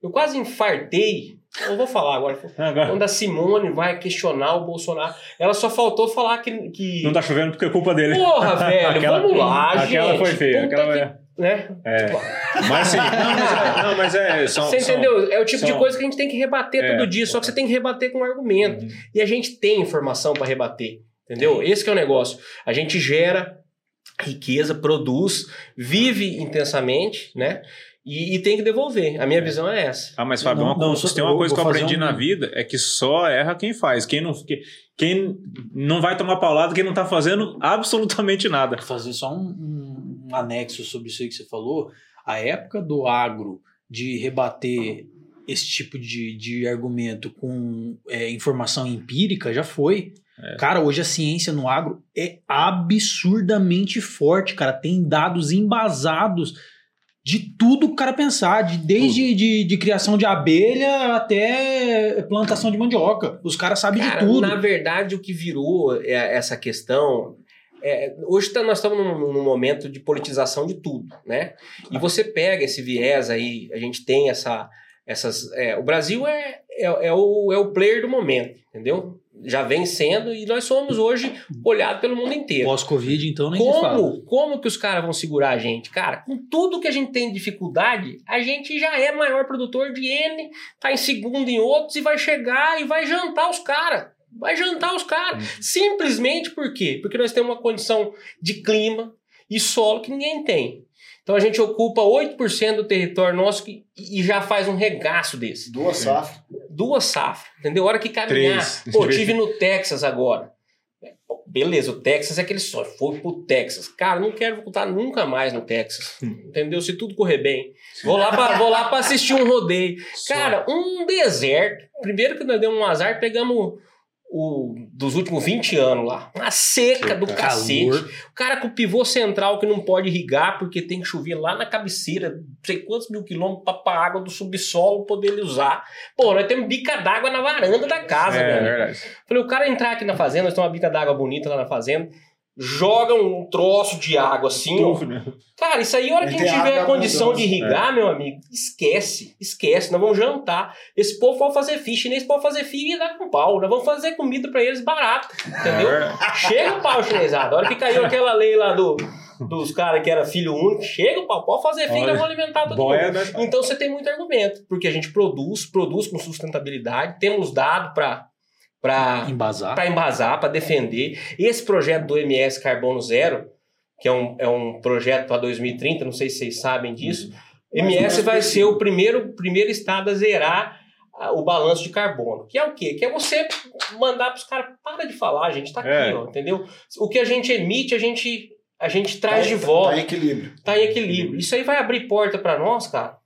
S1: eu quase infartei. Eu vou falar agora.
S4: Agora,
S1: Quando a Simone vai questionar o Bolsonaro, ela só faltou falar que. que...
S4: não tá chovendo porque é culpa dele.
S1: Porra, velho,
S4: Aquela-
S1: vamos lá, gente.
S4: Aquela foi feia. Aquela
S1: que-
S4: é.
S1: né?
S4: É. Mas não, mas é, não, mas é são,
S1: Você
S4: são-
S1: entendeu? É o tipo de
S4: são-
S1: coisa que a gente tem que rebater
S4: É.
S1: todo dia, só que você tem que rebater com argumento.
S4: Uhum.
S1: E a gente tem informação para rebater, entendeu? Esse que é o negócio. A gente gera riqueza, produz, vive intensamente, né? E, e tem que devolver. A minha visão é essa.
S4: Ah, mas Fábio,
S3: Não,
S4: uma
S3: não,
S4: tem uma coisa que eu
S3: vou
S4: aprendi
S3: um-
S4: na vida é que só erra quem faz. Quem não, que- quem não vai tomar paulada, quem não tá fazendo absolutamente nada.
S3: fazer só um, um- um anexo sobre isso aí que você falou. A época do agro de rebater esse tipo de, de argumento com é, informação empírica já foi. Cara, hoje a ciência no agro é absurdamente forte, cara. Tem dados embasados de tudo que o cara pensar, de, desde de, de criação de abelha até plantação de mandioca. Os caras sabem
S1: Cara,
S3: de tudo.
S1: na verdade, o que virou é, essa questão. é, hoje tá- nós estamos num, num momento de politização de tudo, né? E você pega esse viés aí, a gente tem essa. Essas, é, o Brasil é, é, é o, é o player do momento, entendeu? Já vem sendo e nós somos hoje olhados pelo mundo inteiro.
S3: Pós-Covid, então, nem.
S1: Como, como que os caras vão segurar a gente? Cara, com tudo que a gente tem de dificuldade, a gente já é maior produtor de N, tá em segundo em outros e vai chegar e vai jantar os caras. Vai jantar os caras. Simplesmente por quê? Porque nós temos uma condição de clima e solo que ninguém tem. Então a gente ocupa 8% do território nosso que, e já faz um regaço desse.
S2: Duas safras.
S1: Duas safras, entendeu? Hora que caminhar.
S4: Três.
S1: Pô, tive no Texas agora. Beleza, o Texas é aquele só. Foi pro Texas. Cara, não quero voltar nunca mais no Texas. Entendeu? Se tudo correr bem. Vou lá pra, vou lá pra assistir um rodeio. Cara, um deserto. Primeiro que nós demos um azar, pegamos o dos últimos 20 anos lá. Uma seca do
S3: Calor.
S1: cacete. O cara com o pivô central que não pode irrigar porque tem que chover lá na cabeceira, não sei quantos mil quilômetros pra, pra água do subsolo poder ele usar. Pô, nós temos bica d'água na varanda da casa,
S4: É,
S1: velho.
S4: verdade.
S1: Falei, o cara entrar aqui na fazenda, nós temos uma bica d'água bonita lá na fazenda, joga um troço de água assim, ó. Cara, isso aí, a hora que a gente tiver a condição de
S2: abundância.
S1: irrigar, meu amigo, esquece, esquece. Nós vamos jantar. Esse povo pode fazer ficha, nem esse pode fazer ficha e dar com pau. Nós vamos fazer comida pra eles barato, entendeu?
S4: É.
S1: Chega o pau chinesado. A hora que caiu aquela lei lá do, dos caras que era filho único, chega o pau, pode fazer filho, nós vamos alimentar todo mundo.
S4: é, né?
S1: Então você tem muito argumento, porque a gente produz, produz com sustentabilidade, temos dado para para
S3: Embasar.
S1: para embasar, para defender. Esse projeto do MS Carbono Zero, que é um, é um projeto para 2030, não sei se vocês sabem disso, MS vai ser o primeiro, primeiro estado a zerar ah, o balanço de carbono. Que é o quê? Que é você mandar para os caras, para de falar, gente, tá aqui,
S4: É.
S1: ó, entendeu? O que a gente emite, a gente, a gente traz de
S2: Tá
S1: volta
S2: em equilíbrio.
S1: tá em equilíbrio. Isso aí vai abrir porta para nós, cara.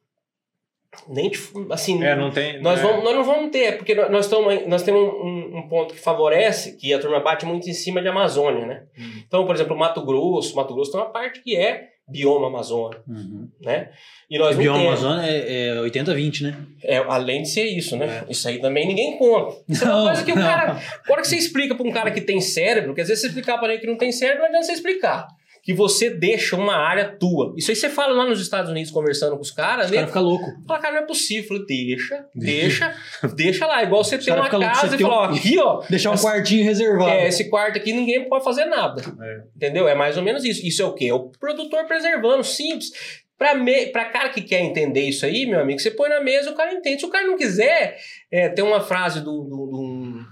S1: Nem de, assim,
S4: É, não tem.
S1: nós,
S4: é.
S1: vamos, nós não vamos ter, porque nós, tamo- nós temos um, um ponto que favorece, que a turma bate muito em cima de Amazônia, né?
S4: Uhum.
S1: Então, por exemplo, Mato Grosso, Mato Grosso tem uma parte que é bioma Amazônia,
S3: Uhum.
S1: né? E nós
S3: O
S1: não
S3: bioma
S1: temos.
S3: Amazônia é, é 80-20, né?
S1: É, além de ser isso, né? Isso aí também ninguém conta. Isso é uma
S3: Não,
S1: coisa que o
S3: não.
S1: cara. Agora que você explica para um cara que tem cérebro, que às vezes você explicar para ele que não tem cérebro, não adianta você explicar. Que você deixa uma área tua. Isso aí você fala lá nos Estados Unidos conversando com os caras, né?
S3: caras ficam loucos.
S1: Fala, cara, não é possível. Falei, deixa, deixa, deixa lá. Igual você
S3: Os
S1: tem
S3: cara
S1: uma
S3: fica louco,
S1: casa e fala, ó,
S3: um-
S1: aqui, ó.
S3: Deixar um
S1: essa-
S3: quartinho reservado.
S1: É, esse quarto aqui ninguém pode fazer nada.
S4: É.
S1: Entendeu? É mais ou menos isso. Isso é o quê? É o produtor preservando, simples. Pra, me... pra cara que quer entender isso aí, meu amigo, você põe na mesa o cara entende. Se o cara não quiser, é, tem uma frase do, do, do,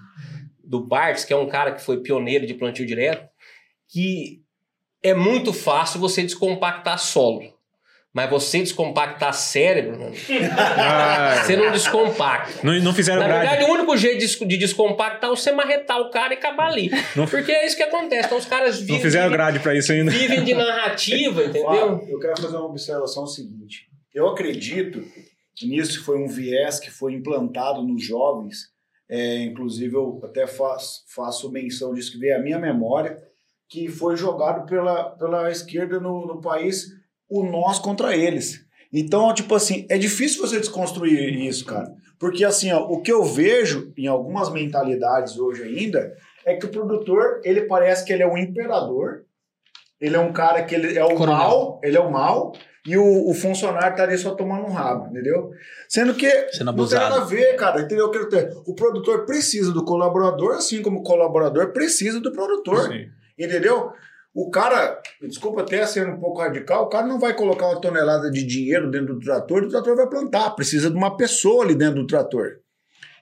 S1: do Bartz, que é um cara que foi pioneiro de plantio direto, que é muito fácil você descompactar solo. Mas você descompactar cérebro,
S4: Ah,
S1: você não descompacta.
S4: não, não fizeram
S1: Na
S4: grade.
S1: verdade, o único jeito de, de descompactar é você marretar o cara e acabar ali.
S4: Não-
S1: Porque é isso que acontece. Então os caras
S4: Não
S1: vivem,
S4: fizeram
S1: vivem,
S4: grade pra isso ainda.
S1: vivem de narrativa, entendeu?
S2: Eu quero fazer uma observação seguinte. Eu acredito nisso que foi um viés que foi implantado nos jovens. É, inclusive, eu até faço, faço menção disso que veio à minha memória, que foi jogado pela, pela esquerda no, no país o nós contra eles. Então, tipo assim, é difícil você desconstruir isso, cara. Porque, assim, ó, o que eu vejo em algumas mentalidades hoje ainda é que o produtor, ele parece que ele é um imperador, ele é um cara que ele é o
S3: Coronel.
S2: mal, ele é o mal, e o, o funcionário tá ali só tomando um rabo, entendeu? Sendo que
S3: Sendo
S2: não tem nada a ver, cara, entendeu? Eu quero ter- O produtor precisa do colaborador, assim como o colaborador precisa do produtor.
S4: Sim.
S2: Entendeu? O cara, desculpa até ser um pouco radical, o cara não vai colocar uma tonelada de dinheiro dentro do trator e o trator vai plantar. Precisa de uma pessoa ali dentro do trator.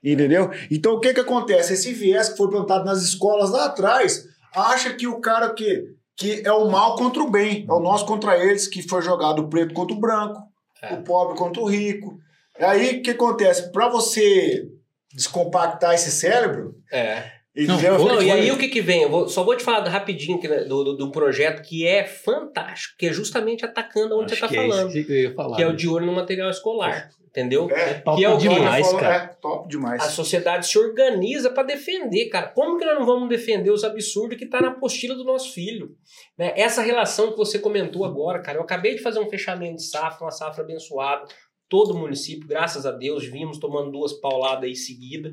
S2: Entendeu? Então o que que acontece? Esse viés que foi plantado nas escolas lá atrás acha que o cara que, que é o mal contra o bem, é o nós contra eles, que foi jogado o preto contra o branco,
S1: É.
S2: o pobre contra o rico. Aí o que acontece? Para você descompactar esse cérebro,
S1: É.
S2: entendeu?
S1: Não, e aí o que que vem? Eu vou- só vou te falar rapidinho né, do, do, do projeto que é fantástico, que é justamente atacando onde
S3: Acho
S1: você
S3: que
S1: está
S3: é
S1: falando,
S3: isso que eu ia falar.
S1: que é o de olho no material escolar, entendeu?
S2: É,
S3: top
S1: que é o que
S3: demais,
S2: Falou-
S3: cara.
S2: É, top demais.
S1: A sociedade se organiza para defender, cara. Como que nós não vamos defender os absurdos que tá na apostila do nosso filho? Né? Essa relação que você comentou agora, cara, eu acabei de fazer um fechamento de safra, uma safra abençoada. Todo o município, graças a Deus, vimos tomando duas pauladas aí seguida.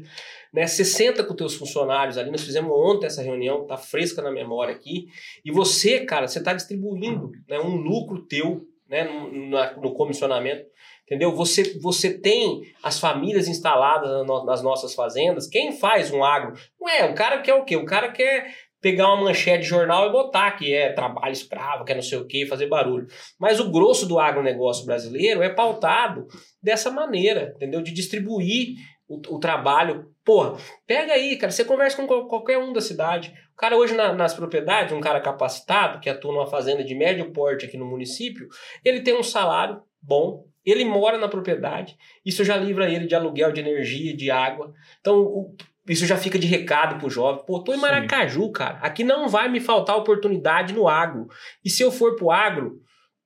S1: Né? Você senta com teus funcionários ali, nós fizemos ontem essa reunião, tá fresca na memória aqui. E você, cara, você tá distribuindo né, um lucro teu né, no, no comissionamento. Entendeu? Você, você tem as famílias instaladas nas nossas fazendas. Quem faz um agro? Não é, o cara quer o quê? O cara quer pegar uma manchete de jornal e botar que é trabalho escravo, que é não sei o quê, fazer barulho. Mas o grosso do agronegócio brasileiro é pautado dessa maneira, entendeu? De distribuir o, o trabalho. Porra, pega aí, cara, você conversa com qual- qualquer um da cidade. O cara hoje na- nas propriedades, um cara capacitado, que atua numa fazenda de médio porte aqui no município, ele tem um salário bom, ele mora na propriedade, isso já livra ele de aluguel, de energia, de água. Então, o- isso já fica de recado pro jovem. Pô, tô em
S4: Sim.
S1: Maracaju, cara. Aqui não vai me faltar oportunidade no agro. E se eu for pro agro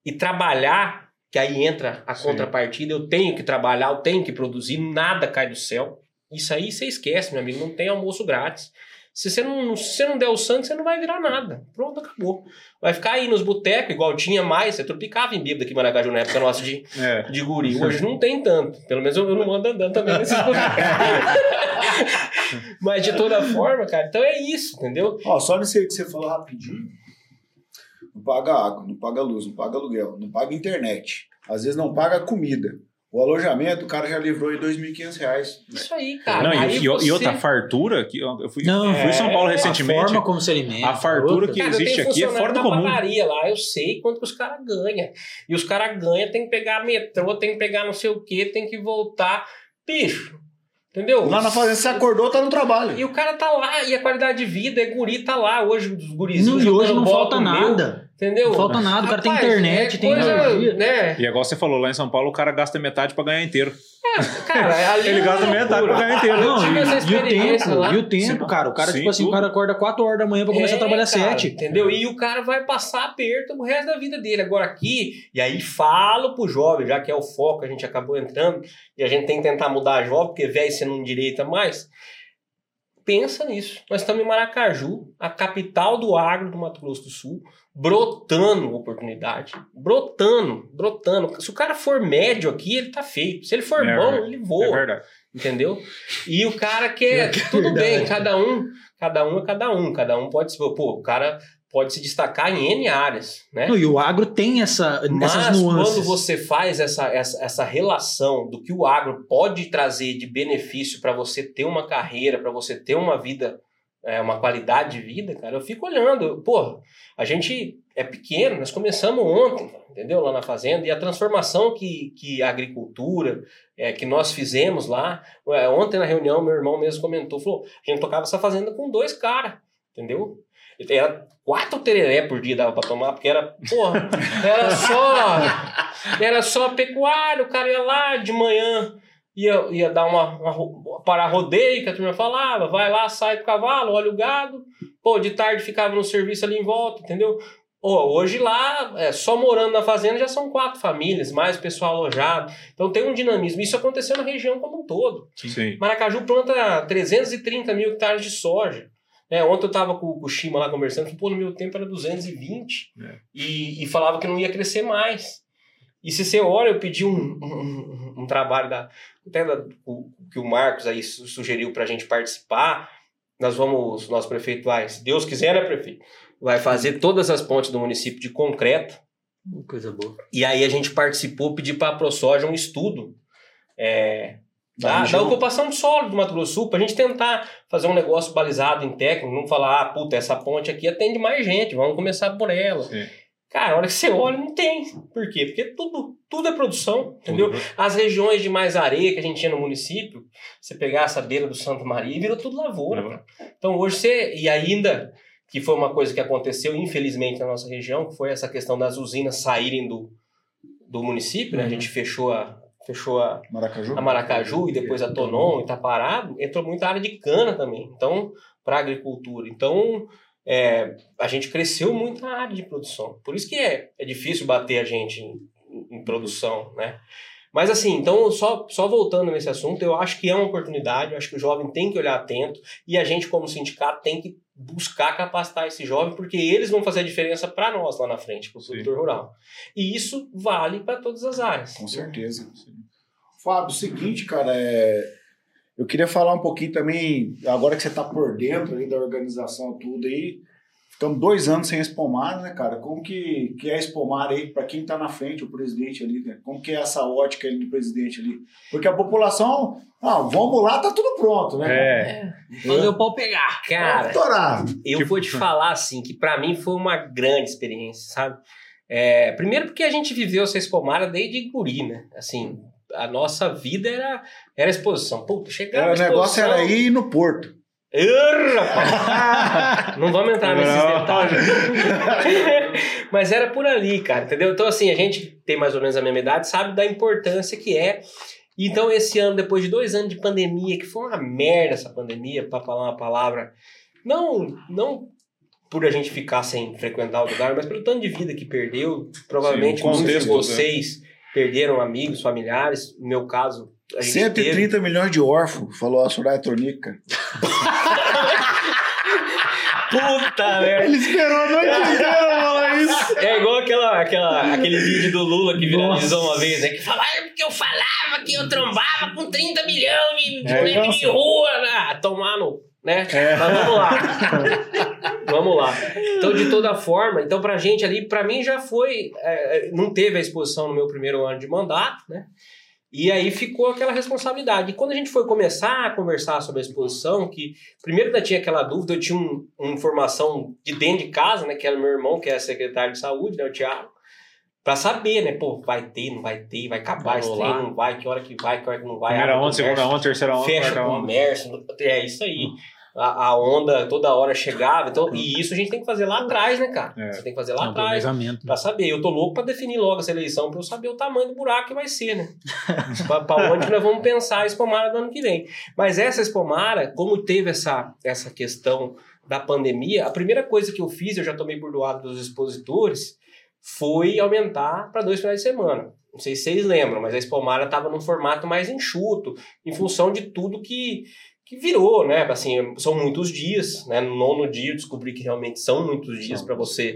S1: e trabalhar, que aí entra a
S4: Sim.
S1: contrapartida, eu tenho que trabalhar, eu tenho que produzir, nada cai do céu. Isso aí você esquece, meu amigo, não tem almoço grátis. Se você não, se você não der o sangue, você não vai virar nada. Pronto, acabou. Vai ficar aí nos botecos, igual tinha mais. Você tropicava em bêbado aqui em Maracaju na época nossa de,
S4: É.
S1: de guri. Hoje não tem tanto. Pelo menos eu, eu não ando andando também nesses botecos. Mas de toda forma, cara, então é isso, entendeu?
S2: Ó, só nisso aí que você falou rapidinho. Não paga água, não paga luz, não paga aluguel, não paga internet. Às vezes não paga comida. O alojamento, o cara já livrou em 2.500 reais.
S1: Isso aí, cara.
S4: Não, e-
S1: Aí
S4: e, e
S1: você-
S4: outra fartura, que eu fui,
S3: Não,
S4: fui em São Paulo
S1: é,
S4: recentemente.
S3: A forma como se alimenta.
S4: A fartura
S3: outra.
S4: que-
S1: Cara,
S4: existe aqui é fora do
S1: na
S4: comum.
S1: padaria lá, eu sei quanto que os caras ganham. E os caras ganham, tem que pegar metrô, tem que pegar não sei o que, tem que voltar. Bicho, entendeu?
S2: Lá na fazenda, você acordou, tá no trabalho.
S1: E o cara tá lá, e a qualidade de vida, é guri, tá lá. Hoje os gurizinhos.
S3: Não, e hoje não falta nada.
S1: Entendeu?
S3: Não falta nada. O cara tem internet,
S1: é
S3: tem
S1: coisa,
S3: energia.
S1: né?
S4: E igual você falou, lá em São Paulo o cara gasta metade pra ganhar inteiro.
S1: Cara, ali
S4: Ele
S1: é
S4: gasta
S1: uma
S4: metade pra ganhar inteiro.
S3: Não, e, e o
S1: experiência
S3: tempo,
S1: lá.
S3: e o tempo, cara. O cara,
S4: Sim,
S3: tipo assim, o
S4: tudo.
S3: cara acorda 4 horas da manhã pra começar a trabalhar
S1: É, cara,
S3: 7.
S1: Entendeu? E o cara vai passar aperto o resto da vida dele. Agora aqui, e aí falo pro jovem, já que é o foco, a gente acabou entrando, e a gente tem que tentar mudar a jovem, porque velho você não direita mais. Pensa nisso. Nós estamos em Maracaju, a capital do agro do Mato Grosso do Sul, brotando oportunidade. Brotando, brotando. Se o cara for médio aqui, ele tá feito. Se ele for
S4: É
S1: bom, ele
S4: É
S1: voa.
S4: verdade.
S1: Entendeu? E o cara quer. Tudo bem, cada um, cada um é cada um. Cada um pode se. Pô, o cara pode se destacar em N áreas, né?
S3: Não, e o agro tem essa,
S1: Mas
S3: essas nuances.
S1: quando você faz essa, essa, essa relação do que o agro pode trazer de benefício para você ter uma carreira, para você ter uma vida, é, uma qualidade de vida, cara, eu fico olhando. Pô, a gente é pequeno, nós começamos ontem, entendeu? Lá na fazenda, e a transformação que, que a agricultura, é, que nós fizemos lá. Ontem na reunião, meu irmão mesmo comentou, falou: a gente tocava essa fazenda com dois caras, entendeu? Era quatro tereré por dia dava pra tomar, porque era, porra, era só. Era só pecuário, o cara ia lá de manhã, ia, ia dar uma, uma parar rodeio, que a turma falava, vai lá, sai com o cavalo, olha o gado, pô, de tarde ficava no serviço ali em volta, entendeu? Pô, hoje lá, é, só morando na fazenda já são quatro famílias, mais o pessoal alojado. Então tem um dinamismo. Isso aconteceu na região como um todo.
S4: Sim.
S1: Maracaju planta 330 mil hectares de soja. É, ontem eu estava com, com o Shima lá conversando, pô, no meu tempo era 220.
S4: É.
S1: E, e falava que não ia crescer mais. E se você olha, eu pedi um, um, um trabalho da, até da, o, que o Marcos aí su- sugeriu para a gente participar. Nós vamos, nosso prefeito vai, se Deus quiser, né, prefeito? Vai fazer todas as pontes do município de concreto.
S3: Coisa boa.
S1: E aí a gente participou, pedi para a ProSoja um estudo é,
S2: Da
S1: da, ocupação de solo do Mato Grosso do Sul, para a gente tentar fazer um negócio balizado em técnico, não falar, ah, puta, essa ponte aqui atende mais gente, vamos começar por ela.
S4: Sim.
S1: Cara, a hora que você olha, não tem. Por quê? Porque tudo, tudo é produção, entendeu?
S4: Tudo.
S1: As regiões de mais areia que a gente tinha no município, você pegar essa beira do Santa Maria, virou tudo lavoura. Cara. Então hoje você. E ainda, que foi uma coisa que aconteceu, infelizmente, na nossa região, que foi essa questão das usinas saírem do, do município, né? A gente fechou a. Fechou a,
S2: Maracaju?
S1: a Maracaju e depois a Tonon e Itaparado, entrou muita área de cana também, então, para agricultura. Então, é, a gente cresceu muito na área de produção. Por isso que é, é difícil bater a gente em, em produção, né? Mas assim, então, só, só voltando nesse assunto, eu acho que é uma oportunidade, eu acho que o jovem tem que olhar atento e a gente, como sindicato, tem que buscar capacitar esse jovem, porque eles vão fazer a diferença para nós lá na frente, para o
S4: Sim.
S1: produtor rural. E isso vale para todas as áreas.
S2: Com certeza. Fábio, o seguinte, cara, é... eu queria falar um pouquinho também, agora que você tá por dentro aí da organização tudo aí, ficamos dois anos sem espomar, né, cara? Como que, que é espomar aí, para quem tá na frente, o presidente ali, né? Como que é essa ótica ali do presidente ali? Porque a população, ah, vamos lá, tá tudo pronto, né?
S4: É.
S3: Fazer o pau pegar.
S1: Cara,
S2: Doutorado.
S1: Eu
S4: Tipo-
S1: vou te falar assim que pra mim foi uma grande experiência, sabe? É, primeiro porque a gente viveu essa espomara desde guri, né? Assim, a nossa vida era, era exposição. Puta, chegava
S2: Era, o negócio era ir no Porto.
S1: Rapaz. Não vamos entrar nesses detalhes. Mas era por ali, cara, entendeu? Então, assim, a gente tem mais ou menos a mesma idade, sabe da importância que é. Então, esse ano, depois de dois anos de pandemia, que foi uma merda essa pandemia, pra falar uma palavra, não, não por a gente ficar sem frequentar o lugar, mas pelo tanto de vida que perdeu. Provavelmente
S4: Sim, o
S1: muitos de
S4: contexto, né?
S1: vocês perderam amigos, familiares. No meu caso,
S2: 130
S1: teve.
S2: milhões de órfãos, falou a Soraya Tronica.
S1: Puta merda!
S3: Ele esperou a noite inteira pra falar isso.
S1: É igual aquela, aquela, aquele vídeo do Lula que viralizou
S3: Nossa.
S1: uma vez, né? Que falava "Ah, porque eu falava que eu trombava com 30 milhões de,
S4: É,
S1: de rua, né? Tomar no. Né?
S4: É.
S1: Mas vamos lá. vamos lá. Então, de toda forma, então pra gente ali, pra mim já foi. é, não teve a exposição no meu primeiro ano de mandato, né? E aí ficou aquela responsabilidade. E quando a gente foi começar a conversar sobre a exposição, que primeiro ainda tinha aquela dúvida, eu tinha um- uma informação de dentro de casa, né? Que era meu irmão, que é secretário de saúde, né? O Thiago. Pra saber, né? Pô, vai ter, não vai ter, vai acabar esse trem,
S3: lá.
S1: não vai, que hora que vai, que hora que não vai.
S4: Primeira
S1: abre o
S4: onda, segunda onda, terceira onda,
S1: Fecha o
S4: onda.
S1: comércio, é isso aí. A, a onda toda hora chegava, então, e isso a gente tem que fazer lá atrás, né, cara?
S4: É.
S1: Você tem que fazer lá
S3: Não,
S1: atrás.
S3: planejamento.
S1: Pra saber, eu tô louco pra definir logo essa eleição, pra eu saber o tamanho do buraco que vai ser, né? pra, pra onde nós vamos pensar a espomara do ano que vem. Mas essa espomara, como teve essa, essa questão da pandemia, a primeira coisa que eu fiz, eu já tomei burdoado dos expositores, foi aumentar para dois finais de semana. Não sei se vocês lembram, mas a espomara estava num formato mais enxuto, em função de tudo que, que virou, né? Assim, são muitos dias, né? No nono dia eu descobri que realmente são muitos dias para você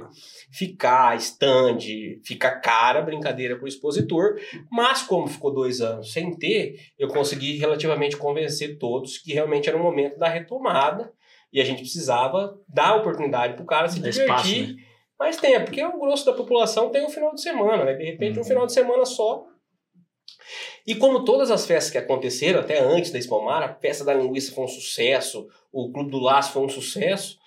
S1: ficar, stand, fica cara, brincadeira pro expositor, mas como ficou dois anos sem ter, eu consegui relativamente convencer todos que realmente era o momento da retomada e a gente precisava dar oportunidade pro cara se divertir
S3: espaço, né?
S1: mais tempo, porque o grosso da população tem um final de semana, né? De repente um
S3: Uhum.
S1: final de semana só. E como todas as festas que aconteceram, até antes da Espalmar, a festa da linguiça foi um sucesso, o Clube do Laço foi um sucesso,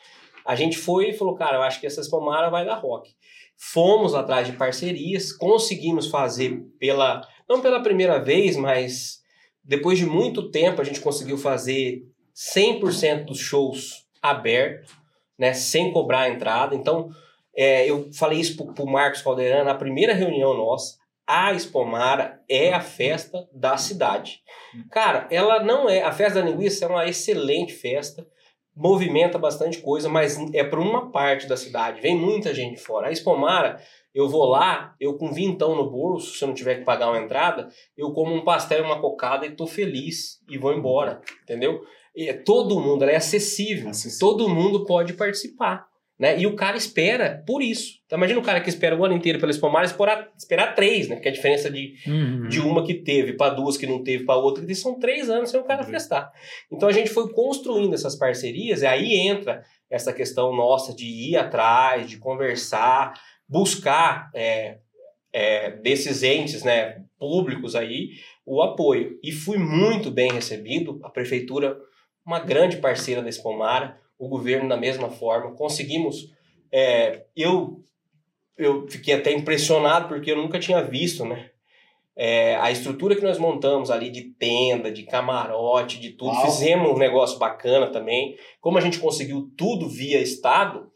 S1: a gente foi e falou, cara, eu acho que essa Espalmara vai dar rock. Fomos atrás de parcerias, conseguimos fazer pela, não pela primeira vez, mas depois de muito tempo a gente conseguiu fazer 100% dos shows aberto, né, sem cobrar a entrada. Então, é, eu falei isso pro, pro Marcos Caldeirão na primeira reunião nossa. A Espomara é a festa da cidade. Cara, ela não é. A festa da linguiça é uma excelente festa, movimenta bastante coisa, mas é para uma parte da cidade. Vem muita gente de fora. A Espomara, eu vou lá, eu com vintão no bolso, se eu não tiver que pagar uma entrada, eu como um pastel e uma cocada e tô feliz e vou embora, entendeu? E é todo mundo, ela é acessível,
S2: Acessível.
S1: todo mundo pode participar. Né? E o cara espera por isso. Então, imagina o cara que espera o ano inteiro pela Espomara esperar, esperar três, né? Porque a diferença de,
S3: Uhum.
S1: de uma que teve para duas que não teve para outra, que são três anos sem o cara festar. Então a gente foi construindo essas parcerias, e aí entra essa questão nossa de ir atrás, de conversar, buscar é, é, desses entes né, públicos aí o apoio. E fui muito bem recebido, a prefeitura, uma grande parceira da Espomara, o governo da mesma forma, conseguimos. é, eu eu fiquei até impressionado porque eu nunca tinha visto, né? É, a estrutura que nós montamos ali de tenda, de camarote, de tudo,
S2: Uau.
S1: fizemos um negócio bacana também. Como a gente conseguiu tudo via Estado,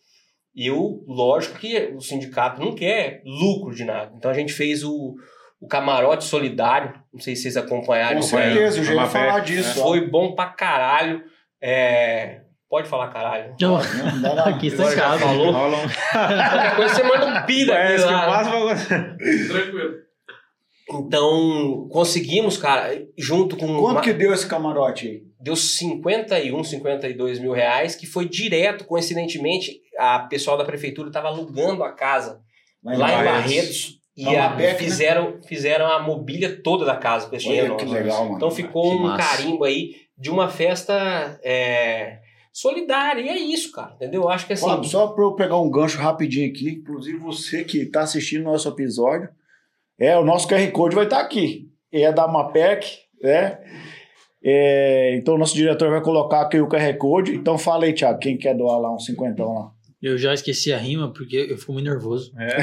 S1: eu, lógico que o sindicato não quer lucro de nada. Então a gente fez o, o camarote solidário, não sei se vocês acompanharam.
S2: Com
S1: isso aí.
S2: certeza, eu já ia falar disso. ó.
S1: Foi bom pra caralho. É, Pode falar caralho.
S3: Não,
S2: Não dá nada.
S3: aqui em
S1: já falou. Qualquer coisa você manda um pi daqui
S4: Parece que o
S1: lá.
S4: máximo
S5: Tranquilo.
S1: Então, conseguimos, cara, junto com.
S2: Quanto
S1: uma-
S2: que deu esse camarote aí?
S1: Deu 51, 52 mil reais, que foi direto, coincidentemente, a pessoal da prefeitura estava alugando a casa lá, em
S2: Barretos.
S1: Barretos e a-
S2: né?
S1: fizeram, fizeram a mobília toda da casa com esse dinheiro.
S2: que legal, mano.
S1: Então ficou
S3: Que
S1: um
S3: massa.
S1: carimbo aí de uma festa é, solidária. E é isso, cara. Entendeu? Eu acho que assim.
S2: Fábio, só para eu pegar um gancho rapidinho aqui, inclusive você que está assistindo nosso episódio, é o nosso QR Code vai estar aqui. É da Mapec, né? É, então o nosso diretor vai colocar aqui o QR Code. Então fala aí, Thiago, quem quer doar lá um cinquentão lá?
S3: Eu já esqueci a rima porque eu fico muito nervoso.
S4: É.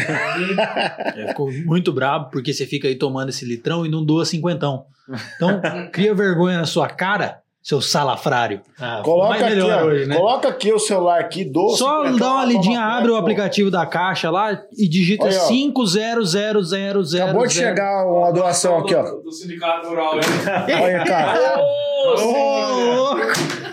S3: Eu fico muito brabo porque você fica aí tomando esse litrão e não doa cinquentão. Então, cria vergonha na sua cara, seu salafrário. Ah,
S2: Coloca aqui,
S3: hoje, né?
S2: coloca aqui o celular aqui, doce.
S3: Só dá uma lidinha, abre o aplicativo da caixa lá e digita
S2: Olha, ó.
S3: 500000.
S2: Acabou de chegar uma doação aqui, ó.
S5: Do, do sindicato rural. hein?
S2: Olha, cara.
S3: Ô, louco!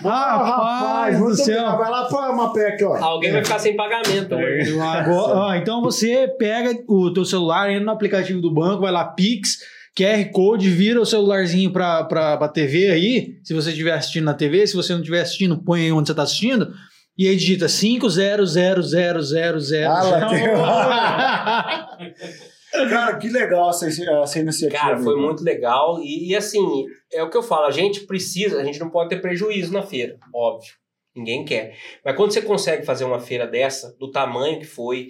S3: Rapaz do céu!
S2: obrigado. Vai lá pra Mapé aqui, ó.
S1: Alguém vai ficar sem pagamento hoje.
S3: Agora, ó, então você pega o teu celular, entra no aplicativo do banco, vai lá, Pix, QR Code, vira o celularzinho pra, pra, pra TV aí, se você estiver assistindo na TV, se você não estiver assistindo, põe aí onde você tá assistindo, e aí digita 50000000.
S2: Ah, Cara, que legal essa, essa iniciativa.
S1: Cara, foi muito legal. E, e, assim, é o que eu falo, a gente precisa, a gente não pode ter prejuízo na feira, óbvio. Ninguém quer. Mas quando você consegue fazer uma feira dessa, do tamanho que foi,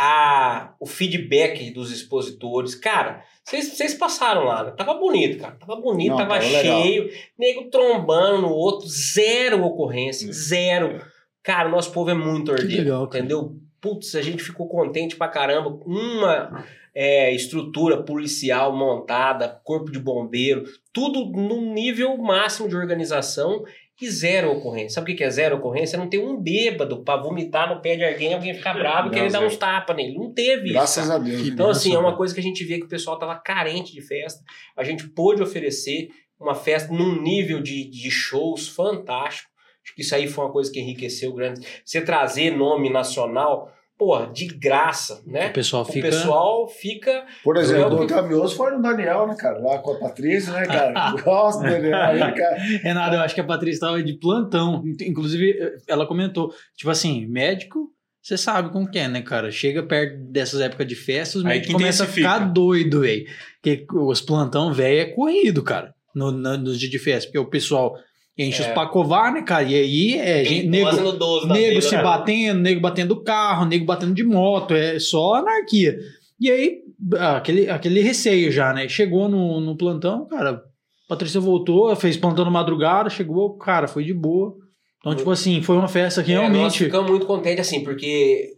S1: a, o feedback dos expositores, cara, vocês, passaram lá, né? Tava bonito, cara. Tava bonito,
S2: Não,
S1: tava
S2: tava legal.
S1: cheio, nego trombando no outro, zero ocorrência, zero. Cara, o nosso povo é muito ordeiro, entendeu? Putz, a gente ficou contente pra caramba. Uma é, estrutura policial montada, corpo de bombeiro, tudo num nível máximo de organização e zero ocorrência. Sabe o que é zero ocorrência? Não ter um bêbado pra vomitar no pé de alguém, alguém ficar bravo e querer dar uns tapas nele. Não teve
S2: Graças
S1: isso.
S2: a Deus.
S1: Então, assim, é uma coisa que a gente vê que o pessoal tava carente de festa. A gente pôde oferecer uma festa num nível de, de shows fantástico. Acho que isso aí foi uma coisa que enriqueceu grande. Você trazer nome nacional, porra, de graça, né?
S3: O pessoal
S1: O
S3: fica.
S1: pessoal fica.
S2: Por exemplo, o Otavioso foi no Daniel, né, cara? Lá com a Patrícia, né, cara? Gosto dele. Aí, cara.
S3: Renato, eu acho que a Patrícia estava de plantão. Inclusive, ela comentou, tipo assim, médico, você sabe como que é, né, cara? Chega perto dessas épocas de festa, os médicos começam a ficar doido, velho. Porque os plantão, velho, é corrido, cara, no, na- nos dias de festa. Porque o pessoal enche
S1: É.
S3: os pacovar, né, cara? E aí é gente, nego,
S1: Quase no 12 da
S3: nego
S1: fila,
S3: se
S1: né?
S3: batendo, nego batendo carro, nego batendo de moto, é só anarquia. E aí, aquele, aquele receio já, né? Chegou no, no plantão, cara, a Patrícia voltou, fez plantão na madrugada, chegou, cara, foi de boa. Então, tipo assim, foi uma festa que
S1: É, nós
S3: realmente.
S1: ficamos muito contentes, assim, porque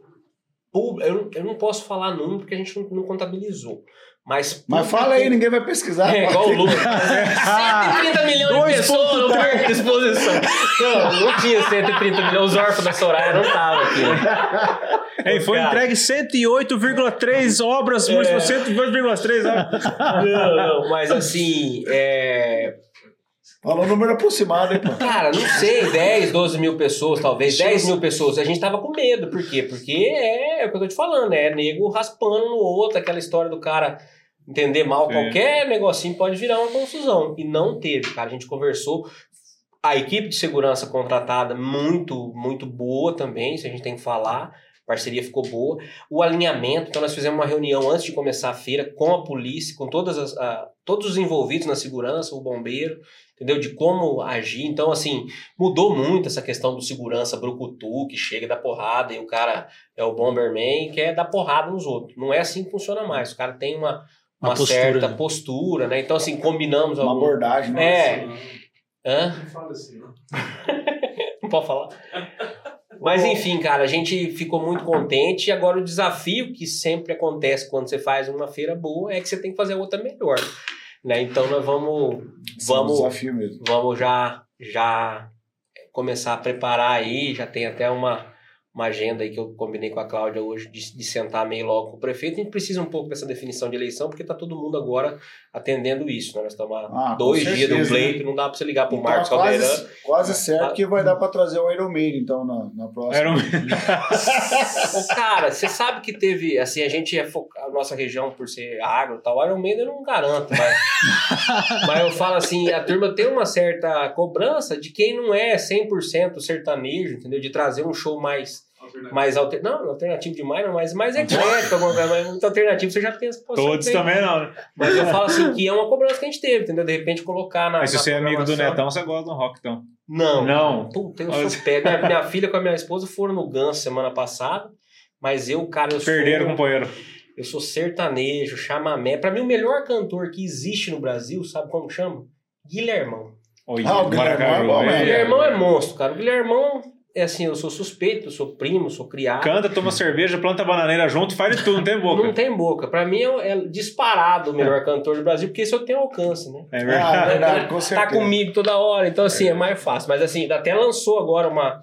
S1: eu, não- eu não posso falar número porque a gente não, não contabilizou. Mas,
S2: Mas fala aí, ninguém vai pesquisar.
S1: É, igual o Lula. 130 milhões de pessoas no parque de exposição. Não, não tinha 130 milhões. Os órfãos da Soraya não estavam aqui.
S4: Ei, foi
S1: Cara.
S4: entregue 108,3 obras,
S1: É.
S4: 108,3 obras.
S1: Não, não, mas assim, é,
S2: Fala o número aproximado, hein, pô.
S1: Cara, não sei, 10, 12 mil pessoas, talvez, 10 mil pessoas. A gente tava com medo, por quê? Porque é, é o que eu tô te falando, é nego raspando no outro, aquela história do cara entender mal
S4: Sim.
S1: qualquer negocinho pode virar uma confusão. E não teve, cara. A gente conversou. A equipe de segurança contratada, muito, muito boa também, se a gente tem que falar. A parceria ficou boa. O alinhamento, então nós fizemos uma reunião antes de começar a feira com a polícia, com todas as, a- todos os envolvidos na segurança, o bombeiro, entendeu? De como agir. Então, assim, mudou muito essa questão do segurança brucutu, que chega dá porrada, e o cara é o Bomberman e quer dar porrada nos outros. Não é assim que funciona mais. O cara tem uma,
S3: Uma
S1: uma,
S3: postura,
S1: certa
S3: né?
S1: postura, né? Então, assim, combinamos
S2: Uma
S1: algum...
S2: abordagem, né?
S1: É. Hã?
S5: Não fala assim, não.
S1: Não pode falar. Mas enfim, cara, a gente ficou muito contente. E agora o desafio que sempre acontece quando você faz uma feira boa é que você tem que fazer outra melhor. Né? Então nós vamos,
S2: Esse é um
S1: vamos,
S2: desafio mesmo.
S1: vamos já, já começar a preparar aí. Já tem até uma, uma agenda aí que eu combinei com a Cláudia hoje de, de sentar meio logo com o prefeito. A gente precisa um pouco dessa definição de eleição, porque tá todo mundo agora atendendo isso. Né? Nós estamos há
S2: Ah,
S1: dois dias do
S2: certeza,
S1: pleito, não dá para você ligar pro
S2: Então,
S1: Marcos Caldeirão.
S2: quase, quase certo que vai dar pra trazer o Iron Maiden, então, na, na próxima.
S1: Ô, cara, você sabe que teve, assim, a gente é focar, a nossa região por ser agro e tal, Iron Maiden eu não garanto, mas, mas eu falo assim, a turma tem uma certa cobrança de quem não é 100% sertanejo, entendeu? De trazer um show mais, mais alter... não, alternativo demais, não, mas mais eclético, alguma coisa, mas muito alternativo você já pensa, pô,
S4: Todos
S1: tem.
S4: também não, né?
S1: Mas eu falo assim, que é uma cobrança que a gente teve, entendeu? De repente colocar na
S4: Mas se
S1: na
S4: você é amigo do. Netão, você gosta do rock, então.
S1: Não.
S4: Não.
S1: Puta, eu sou pé. Minha, minha filha com a minha esposa foram no Ganso semana passada, mas eu, cara, eu
S4: Perderam,
S1: sou...
S4: companheiro.
S1: Eu sou sertanejo, chamamé. Pra mim, o melhor cantor que existe no Brasil, sabe como chama? Guilhermão.
S4: Oi,
S2: Ah, o Guilhermão é bom,
S1: O
S2: É,
S1: Guilhermão é monstro, cara. O Guilhermão é assim, eu sou suspeito, eu sou primo, sou criado.
S4: Canta, toma cerveja, planta bananeira junto, faz de tudo, não tem boca.
S1: Não tem boca. Pra mim é, é disparado o melhor cantor do Brasil, porque isso eu tenho alcance, né?
S4: É
S2: Ah,
S4: verdade.
S2: verdade, com
S1: Tá
S2: certeza.
S1: comigo toda hora, então assim, é, mais fácil. Mas assim, até lançou agora uma.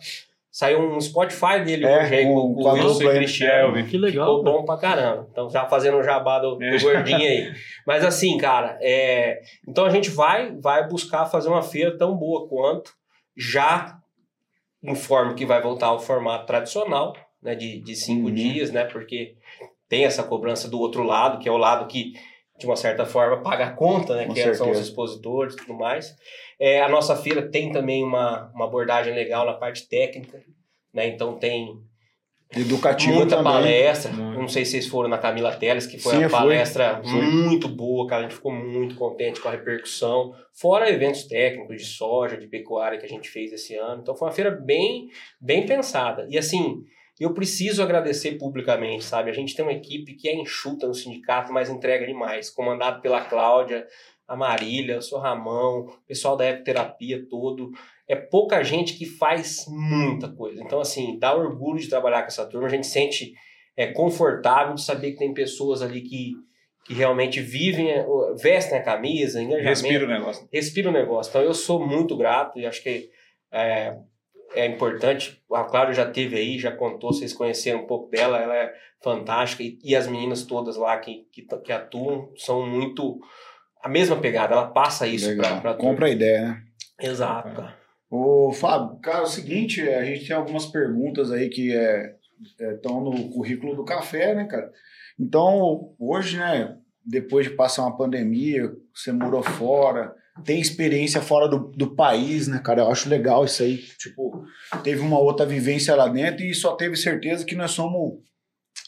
S1: Saiu um Spotify dele
S2: É,
S1: hoje aí,
S2: com-
S1: com,
S2: com
S1: o Wilson e.
S4: É,
S1: Cristiano.
S3: Que legal.
S1: Ficou bom pra caramba. Então, já fazendo um jabá do, do
S4: É.
S1: gordinho aí. Mas assim, cara, é... então a gente vai, vai buscar fazer uma feira tão boa quanto. Já informo que vai voltar ao formato tradicional, né? De, de cinco
S2: Uhum.
S1: dias, né? Porque tem essa cobrança do outro lado, que é o lado que, de uma certa forma, paga a conta, né?
S2: Com
S1: que é- são os
S2: certeza.
S1: expositores e tudo mais. É, a nossa feira tem também uma, uma abordagem legal na parte técnica, né? Então tem
S2: Educativa
S1: muita
S2: também.
S1: palestra.
S4: Muito.
S1: Não sei se vocês foram na Camila Teles, que foi
S2: Sim,
S1: uma palestra
S2: Fui.
S1: muito boa, cara. A gente ficou muito contente com a repercussão. Fora eventos técnicos de soja, de pecuária que a gente fez esse ano. Então foi uma feira bem, bem pensada. E assim, eu preciso agradecer publicamente, sabe? A gente tem uma equipe que é enxuta no sindicato, mas entrega demais. Comandado pela Cláudia, a Marília, o seu Ramão, o pessoal da ecoterapia todo. É pouca gente que faz muita coisa. Então, assim, dá orgulho de trabalhar com essa turma. A gente sente é, confortável de saber que tem pessoas ali que, que realmente vivem, é, vestem a camisa, engajamento
S4: Respira o negócio.
S1: respira o negócio. Então eu sou muito grato e acho que é, é importante. A Cláudia já teve aí, já contou, vocês conheceram um pouco dela, ela é fantástica e, e as meninas todas lá que, que, que atuam são muito a mesma pegada, ela passa isso pra
S2: Compra a ideia, né?
S1: Exato, cara.
S2: Ô, Fábio, cara, é o seguinte, a gente tem algumas perguntas aí que é, estão no currículo do café, né, cara? Então, hoje, né, depois de passar uma pandemia, você morou fora, tem experiência fora do, do país, né, cara? Eu acho legal isso aí. Tipo, teve uma outra vivência lá dentro e só teve certeza que nós somos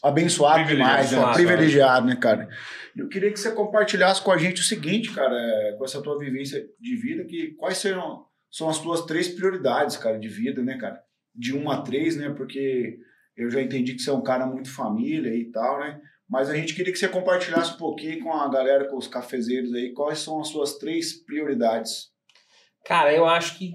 S2: abençoados demais, né?
S1: Privilegiados.
S2: Privilegiados, né, cara? Eu queria que você compartilhasse com a gente o seguinte, cara, é, com essa tua vivência de vida, que quais serão são as tuas três prioridades, cara, de vida, né, cara? De uma a três, né? Porque eu já entendi que você é um cara muito família e tal, né? Mas a gente queria que você compartilhasse um pouquinho com a galera, com os cafezeiros aí, quais são as suas três prioridades.
S1: Cara, eu acho que,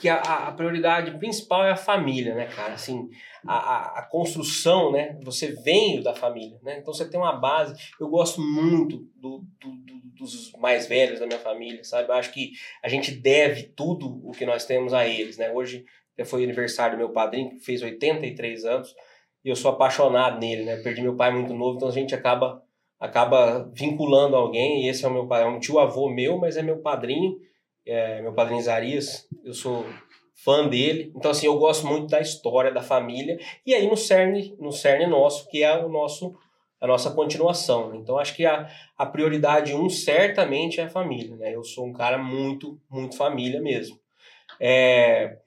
S1: que a, a prioridade principal é a família, né, cara? Assim, a, a, construção, né? Você veio da família, né? Então você tem uma base. Eu gosto muito do, do- do- dos mais velhos da minha família, sabe? Eu acho que a gente deve tudo o que nós temos a eles, né? Hoje foi aniversário do meu padrinho, que fez 83 anos, e eu sou apaixonado nele, né? Perdi meu pai muito novo, então a gente acaba acaba vinculando alguém, e esse é o meu pai, é um tio avô meu, mas é meu padrinho, é, meu padrinho Zarias, eu sou fã dele. Então, assim, eu gosto muito da história da família. E aí no cerne, no cerne nosso, que é o nosso, a nossa continuação. né? Então, acho que a, a prioridade um certamente é a família. Né? Eu sou um cara muito, muito família mesmo. É,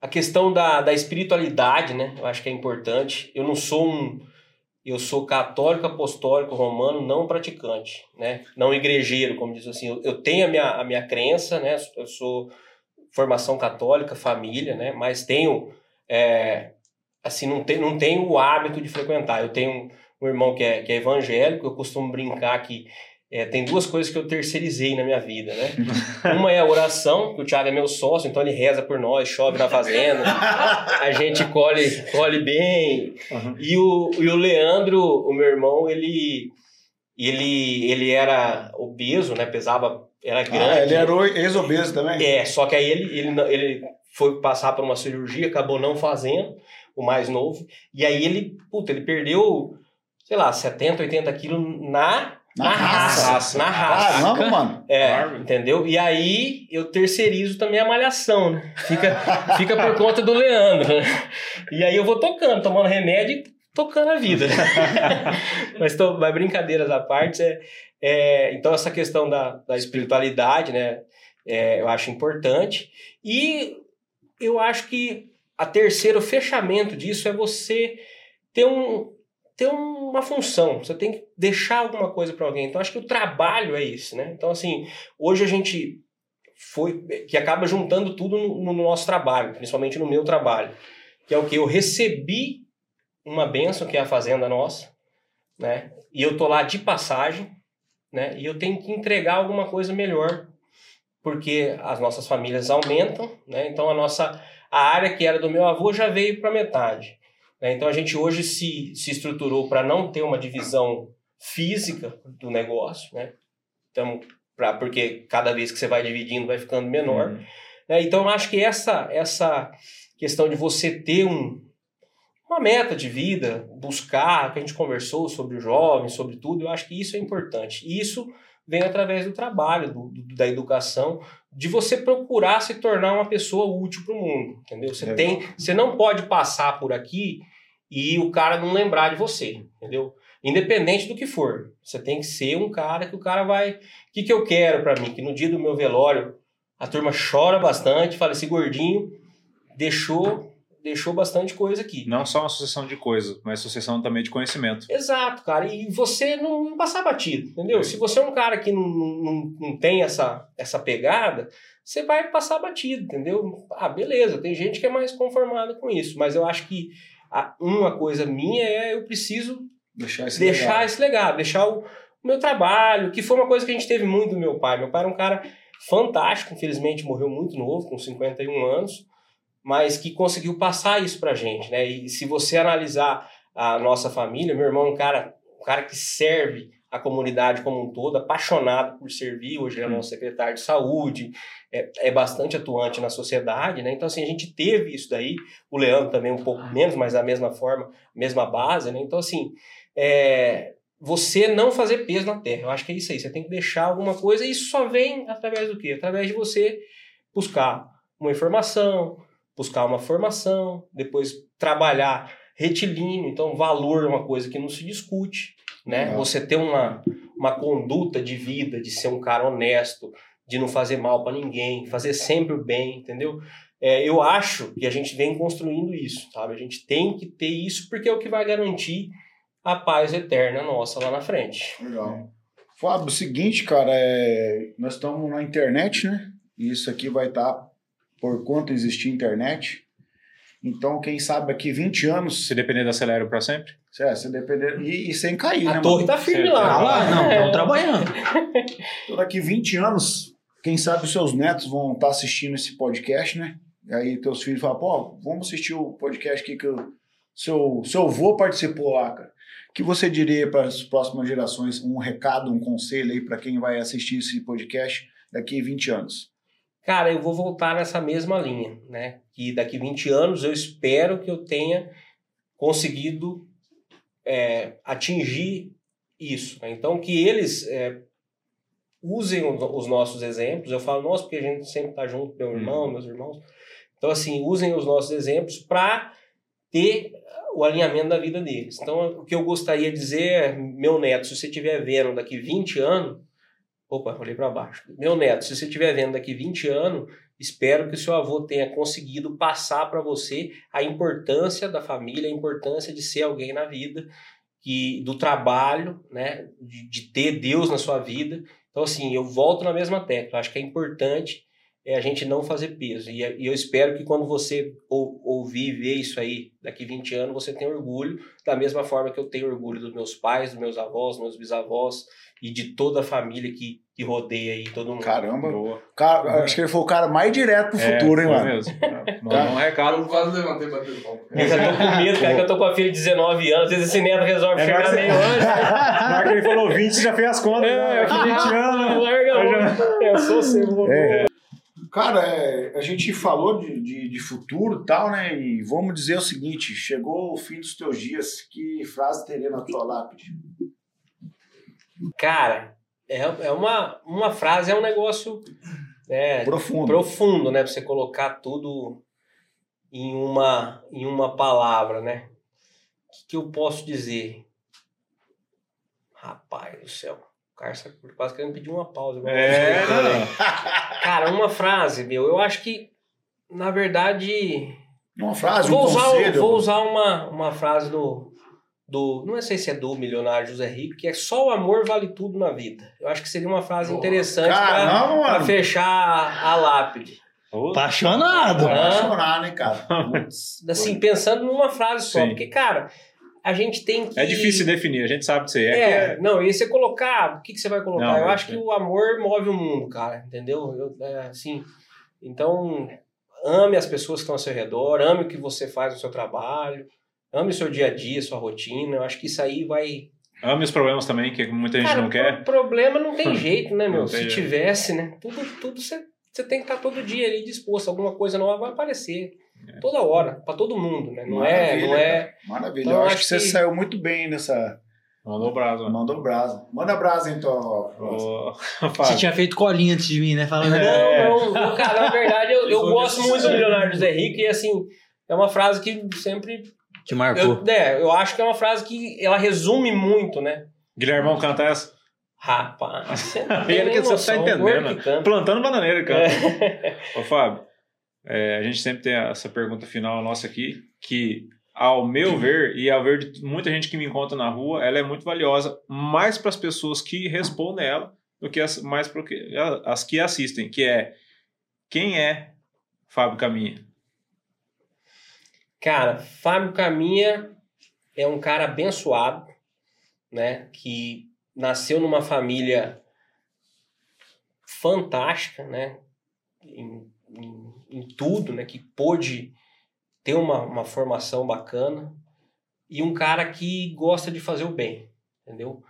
S1: a questão da, da espiritualidade, né? Eu acho que é importante. Eu não sou um. Eu sou católico, apostólico, romano, não praticante, né? Não igrejeiro, como diz assim. Eu, eu tenho a minha, a minha crença, né? Eu sou formação católica, família, né? Mas tenho, é, assim, não, te, não tenho o hábito de frequentar. Eu tenho um, irmão que é, que é evangélico, eu costumo brincar que é, tem duas coisas que eu terceirizei na minha vida, né? Uma é a oração, que o Thiago é meu sócio, então ele reza por nós, chove na fazenda, a gente colhe, colhe bem.
S4: Uhum.
S1: E, o, e o Leandro, o meu irmão, ele, ele, ele era obeso, né? Pesava, era grande.
S2: Ah, ele era ex-obeso também?
S1: É, só que aí ele, ele, ele foi passar por uma cirurgia, acabou não fazendo, o mais novo. E aí ele, puta, ele perdeu, sei lá, 70, 80 quilos na,
S2: Na
S1: na
S2: raça.
S1: raça. Na raça.
S2: Caramba, mano.
S1: É, entendeu? E aí eu terceirizo também a malhação, né? Fica, fica por conta do Leandro, né? E aí eu vou tocando, tomando remédio e tocando a vida. mas, tô, mas brincadeiras à parte, é, é, então essa questão da, da espiritualidade, né? é, eu acho importante. E eu acho que a terceiro fechamento disso é você ter um ter uma função, você tem que deixar alguma coisa para alguém. Então acho que o trabalho é isso, né? Então assim, hoje a gente foi que acaba juntando tudo no, no nosso trabalho, principalmente no meu trabalho, que é o que eu recebi uma benção que é a fazenda nossa, né? E eu tô lá de passagem, né? E eu tenho que entregar alguma coisa melhor porque as nossas famílias aumentam, né? Então a nossa a área que era do meu avô já veio para metade. Né? Então a gente hoje se, se estruturou para não ter uma divisão física do negócio, né? Então, pra, porque cada vez que você vai dividindo vai ficando menor.
S4: Uhum.
S1: né? Então eu acho que essa essa questão de você ter um, uma meta de vida, buscar, que a gente conversou sobre o jovem, sobre tudo, eu acho que isso é importante. Isso vem através do trabalho, do, do- da educação, de você procurar se tornar uma pessoa útil para o mundo, entendeu? Você
S2: Legal.
S1: tem, você não pode passar por aqui e o cara não lembrar de você, entendeu? Independente do que for, você tem que ser um cara que o cara vai, o que que eu quero para mim? Que no dia do meu velório a turma chora bastante, fala esse gordinho deixou deixou bastante coisa aqui.
S4: Não só uma sucessão de coisas, mas sucessão também de conhecimento.
S1: Exato, cara. E você não, passar batido, entendeu? Se você é um cara que não, não, não tem essa, essa pegada, você vai passar batido, entendeu? Ah, beleza, tem gente que é mais conformada com isso, mas eu acho que a- uma coisa minha é eu preciso
S2: Deixar esse
S1: deixar
S2: legado.
S1: esse legado, deixar o, o meu trabalho, que foi uma coisa que a gente teve muito do meu pai. Meu pai era um cara fantástico, infelizmente morreu muito novo, com 51 anos, mas que conseguiu passar isso pra gente, né? E se você analisar a nossa família, meu irmão é um cara, um cara que serve a comunidade como um todo, apaixonado por servir, hoje ele é nosso secretário de saúde, é, é bastante atuante na sociedade, né? Então, assim, a gente teve isso daí, o Leandro também um pouco menos, mas da mesma forma, mesma base, né? Então, assim, é, você não fazer peso na terra. Eu acho que é isso aí. Você tem que deixar alguma coisa e isso só vem através do quê? Através de você buscar uma informação, buscar uma formação, depois trabalhar retilíneo. Então, valor é uma coisa que não se discute, né?
S2: Legal.
S1: Você ter uma, uma conduta de vida, de ser um cara honesto, de não fazer mal para ninguém, fazer sempre o bem, entendeu? É, eu acho que a gente vem construindo isso, sabe? A gente tem que ter isso porque é o que vai garantir a paz eterna nossa lá na frente.
S2: Legal. Fábio, o seguinte, cara, é... nós estamos na internet, né? E isso aqui vai estar por quanto existir internet. Então, quem sabe aqui 20 anos,
S4: Se depender da Acelero para sempre?
S2: é, se depender. E, e sem cair, né?
S1: A
S2: mano?
S1: torre tá firme
S4: Certo.
S1: lá.
S3: Tá lá, não,
S1: É.
S3: estão trabalhando.
S2: Então, daqui 20 anos, quem sabe os seus netos vão estar assistindo esse podcast, né? E aí teus filhos falam, pô, vamos assistir o podcast aqui que o seu, seu avô participou lá, cara. O que você diria para as próximas gerações? Um recado, um conselho aí para quem vai assistir esse podcast daqui 20 anos?
S1: Cara, eu vou voltar nessa mesma linha, né? Que daqui 20 anos eu espero que eu tenha conseguido é, atingir isso. né? Então, que eles é, usem os nossos exemplos. Eu falo nós, porque a gente sempre tá junto, meu irmão, meus irmãos. Então, assim, usem os nossos exemplos para ter o alinhamento da vida deles. Então, o que eu gostaria de dizer é, meu neto, se você estiver vendo daqui 20 anos, Opa, olhei para baixo. Meu neto, se você estiver vendo daqui 20 anos, espero que o seu avô tenha conseguido passar para você a importância da família, a importância de ser alguém na vida, que do trabalho, né, de, de ter Deus na sua vida. Então, assim, eu volto na mesma tecla. Acho que é importante é a gente não fazer peso. E, e eu espero que quando você ou, ouvir e ver isso aí daqui 20 anos, você tenha orgulho, da mesma forma que eu tenho orgulho dos meus pais, dos meus avós, dos meus bisavós e de toda a família que, que rodeia aí todo mundo.
S2: Caramba.
S4: Boa.
S2: Cara, acho que ele foi o cara mais direto pro futuro, hein, mano?
S4: mesmo. Mandou um
S5: Eu
S4: recado.
S5: quase levantei e bateu o palco.
S1: Eu já tô com medo, cara, que eu tô com a filha de 19 anos, às vezes esse neto resolve
S4: É,
S1: chegar
S4: mas-
S1: meio antes.
S4: Na hora que ele falou 20, você já fez as contas. né?
S1: É, 20 anos, larga a mão. Eu sou seu.
S2: É. Cara, é, a gente falou de, de, de futuro e tal, né? E vamos dizer o seguinte: chegou o fim dos teus dias, que frase teria na tua lápide?
S1: Cara, é, é uma, uma frase, é um negócio é,
S2: Profundo.
S1: profundo, né? Pra você colocar tudo em uma, em uma palavra, né? O que, que eu posso dizer? Rapaz do céu. O cara está quase querendo pedir uma pausa.
S4: É,
S1: Cara, uma frase, meu. Eu acho que, na verdade.
S2: Uma frase,
S1: vou
S2: um
S1: usar,
S2: conselho.
S1: vou usar uma, uma frase do, do. Não sei se é do milionário José Rico, que é só o amor vale tudo na vida. Eu acho que seria uma frase interessante para fechar a, lápide.
S3: Apaixonado.
S2: Vou apaixonar, né, cara?
S1: Assim, pensando numa frase só.
S4: Sim.
S1: Porque, cara, a gente tem que.
S4: É difícil definir, a gente sabe disso aí. É,
S1: É,
S4: é-
S1: não, e você colocar, o que, que você vai colocar?
S4: Não,
S1: eu
S4: é-
S1: acho que o amor move o mundo, cara, entendeu? Eu, é, assim, então, ame as pessoas que estão ao seu redor, ame o que você faz no seu trabalho, ame o seu dia a dia, sua rotina. Eu acho que isso aí vai.
S4: Ame os problemas também, que muita gente
S1: Cara,
S4: não quer.
S1: pro- problema não tem jeito, né, meu? Se tivesse, né? Tudo, tudo você, você tem que estar todo dia ali disposto. Alguma coisa nova vai aparecer.
S4: É.
S1: Toda hora, pra todo mundo, né? Não é,
S2: Maravilha,
S1: não é.
S2: Maravilha.
S1: Então,
S2: eu acho
S1: acho
S2: que você
S1: que-
S2: saiu muito bem nessa.
S4: Mandou mano.
S2: Mandou brasa. Manda brasa, então.
S4: Ô,
S3: Você tinha feito colinha antes de mim, né? Falando,
S4: É.
S1: Não, não, cara, na verdade eu, eu gosto muito do. Milionário José Rico e assim, é uma frase que sempre.
S3: te marcou.
S1: Eu, é, eu acho que é uma frase que ela resume muito, né?
S4: Guilhermão canta essa.
S1: Rapaz, você não tem
S4: que você
S1: noção,
S4: tá entendendo.
S1: que canta.
S4: Plantando bananeira, cara.
S1: É.
S4: Ô, Fábio, é, a gente sempre tem essa pergunta final nossa aqui, que, ao meu ver, e ao ver de muita gente que me encontra na rua, ela é muito valiosa, mais para as pessoas que respondem ela do que as, mais para as que assistem, que é quem é Fábio Caminha?
S1: Cara, Fábio Caminha é um cara abençoado, né? Que nasceu numa família fantástica, né? Em, em, em tudo, né? Que pôde ter uma, uma formação bacana e um cara que gosta de fazer o bem, entendeu?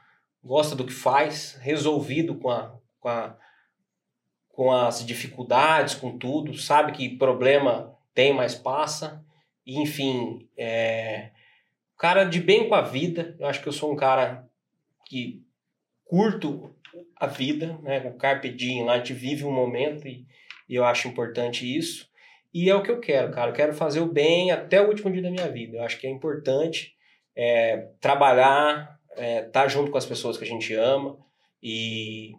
S1: Gosta do que faz, resolvido com a, com a com as dificuldades, com tudo, sabe que problema tem, mas passa. E, enfim, é, cara de bem com a vida. Eu acho que eu sou um cara que curto a vida, né? O Carpe Diem lá, a gente vive um momento e, e eu acho importante isso. E é o que eu quero, cara. Eu quero fazer o bem até o último dia da minha vida. Eu acho que é importante é, trabalhar, estar junto com as pessoas que a gente ama e,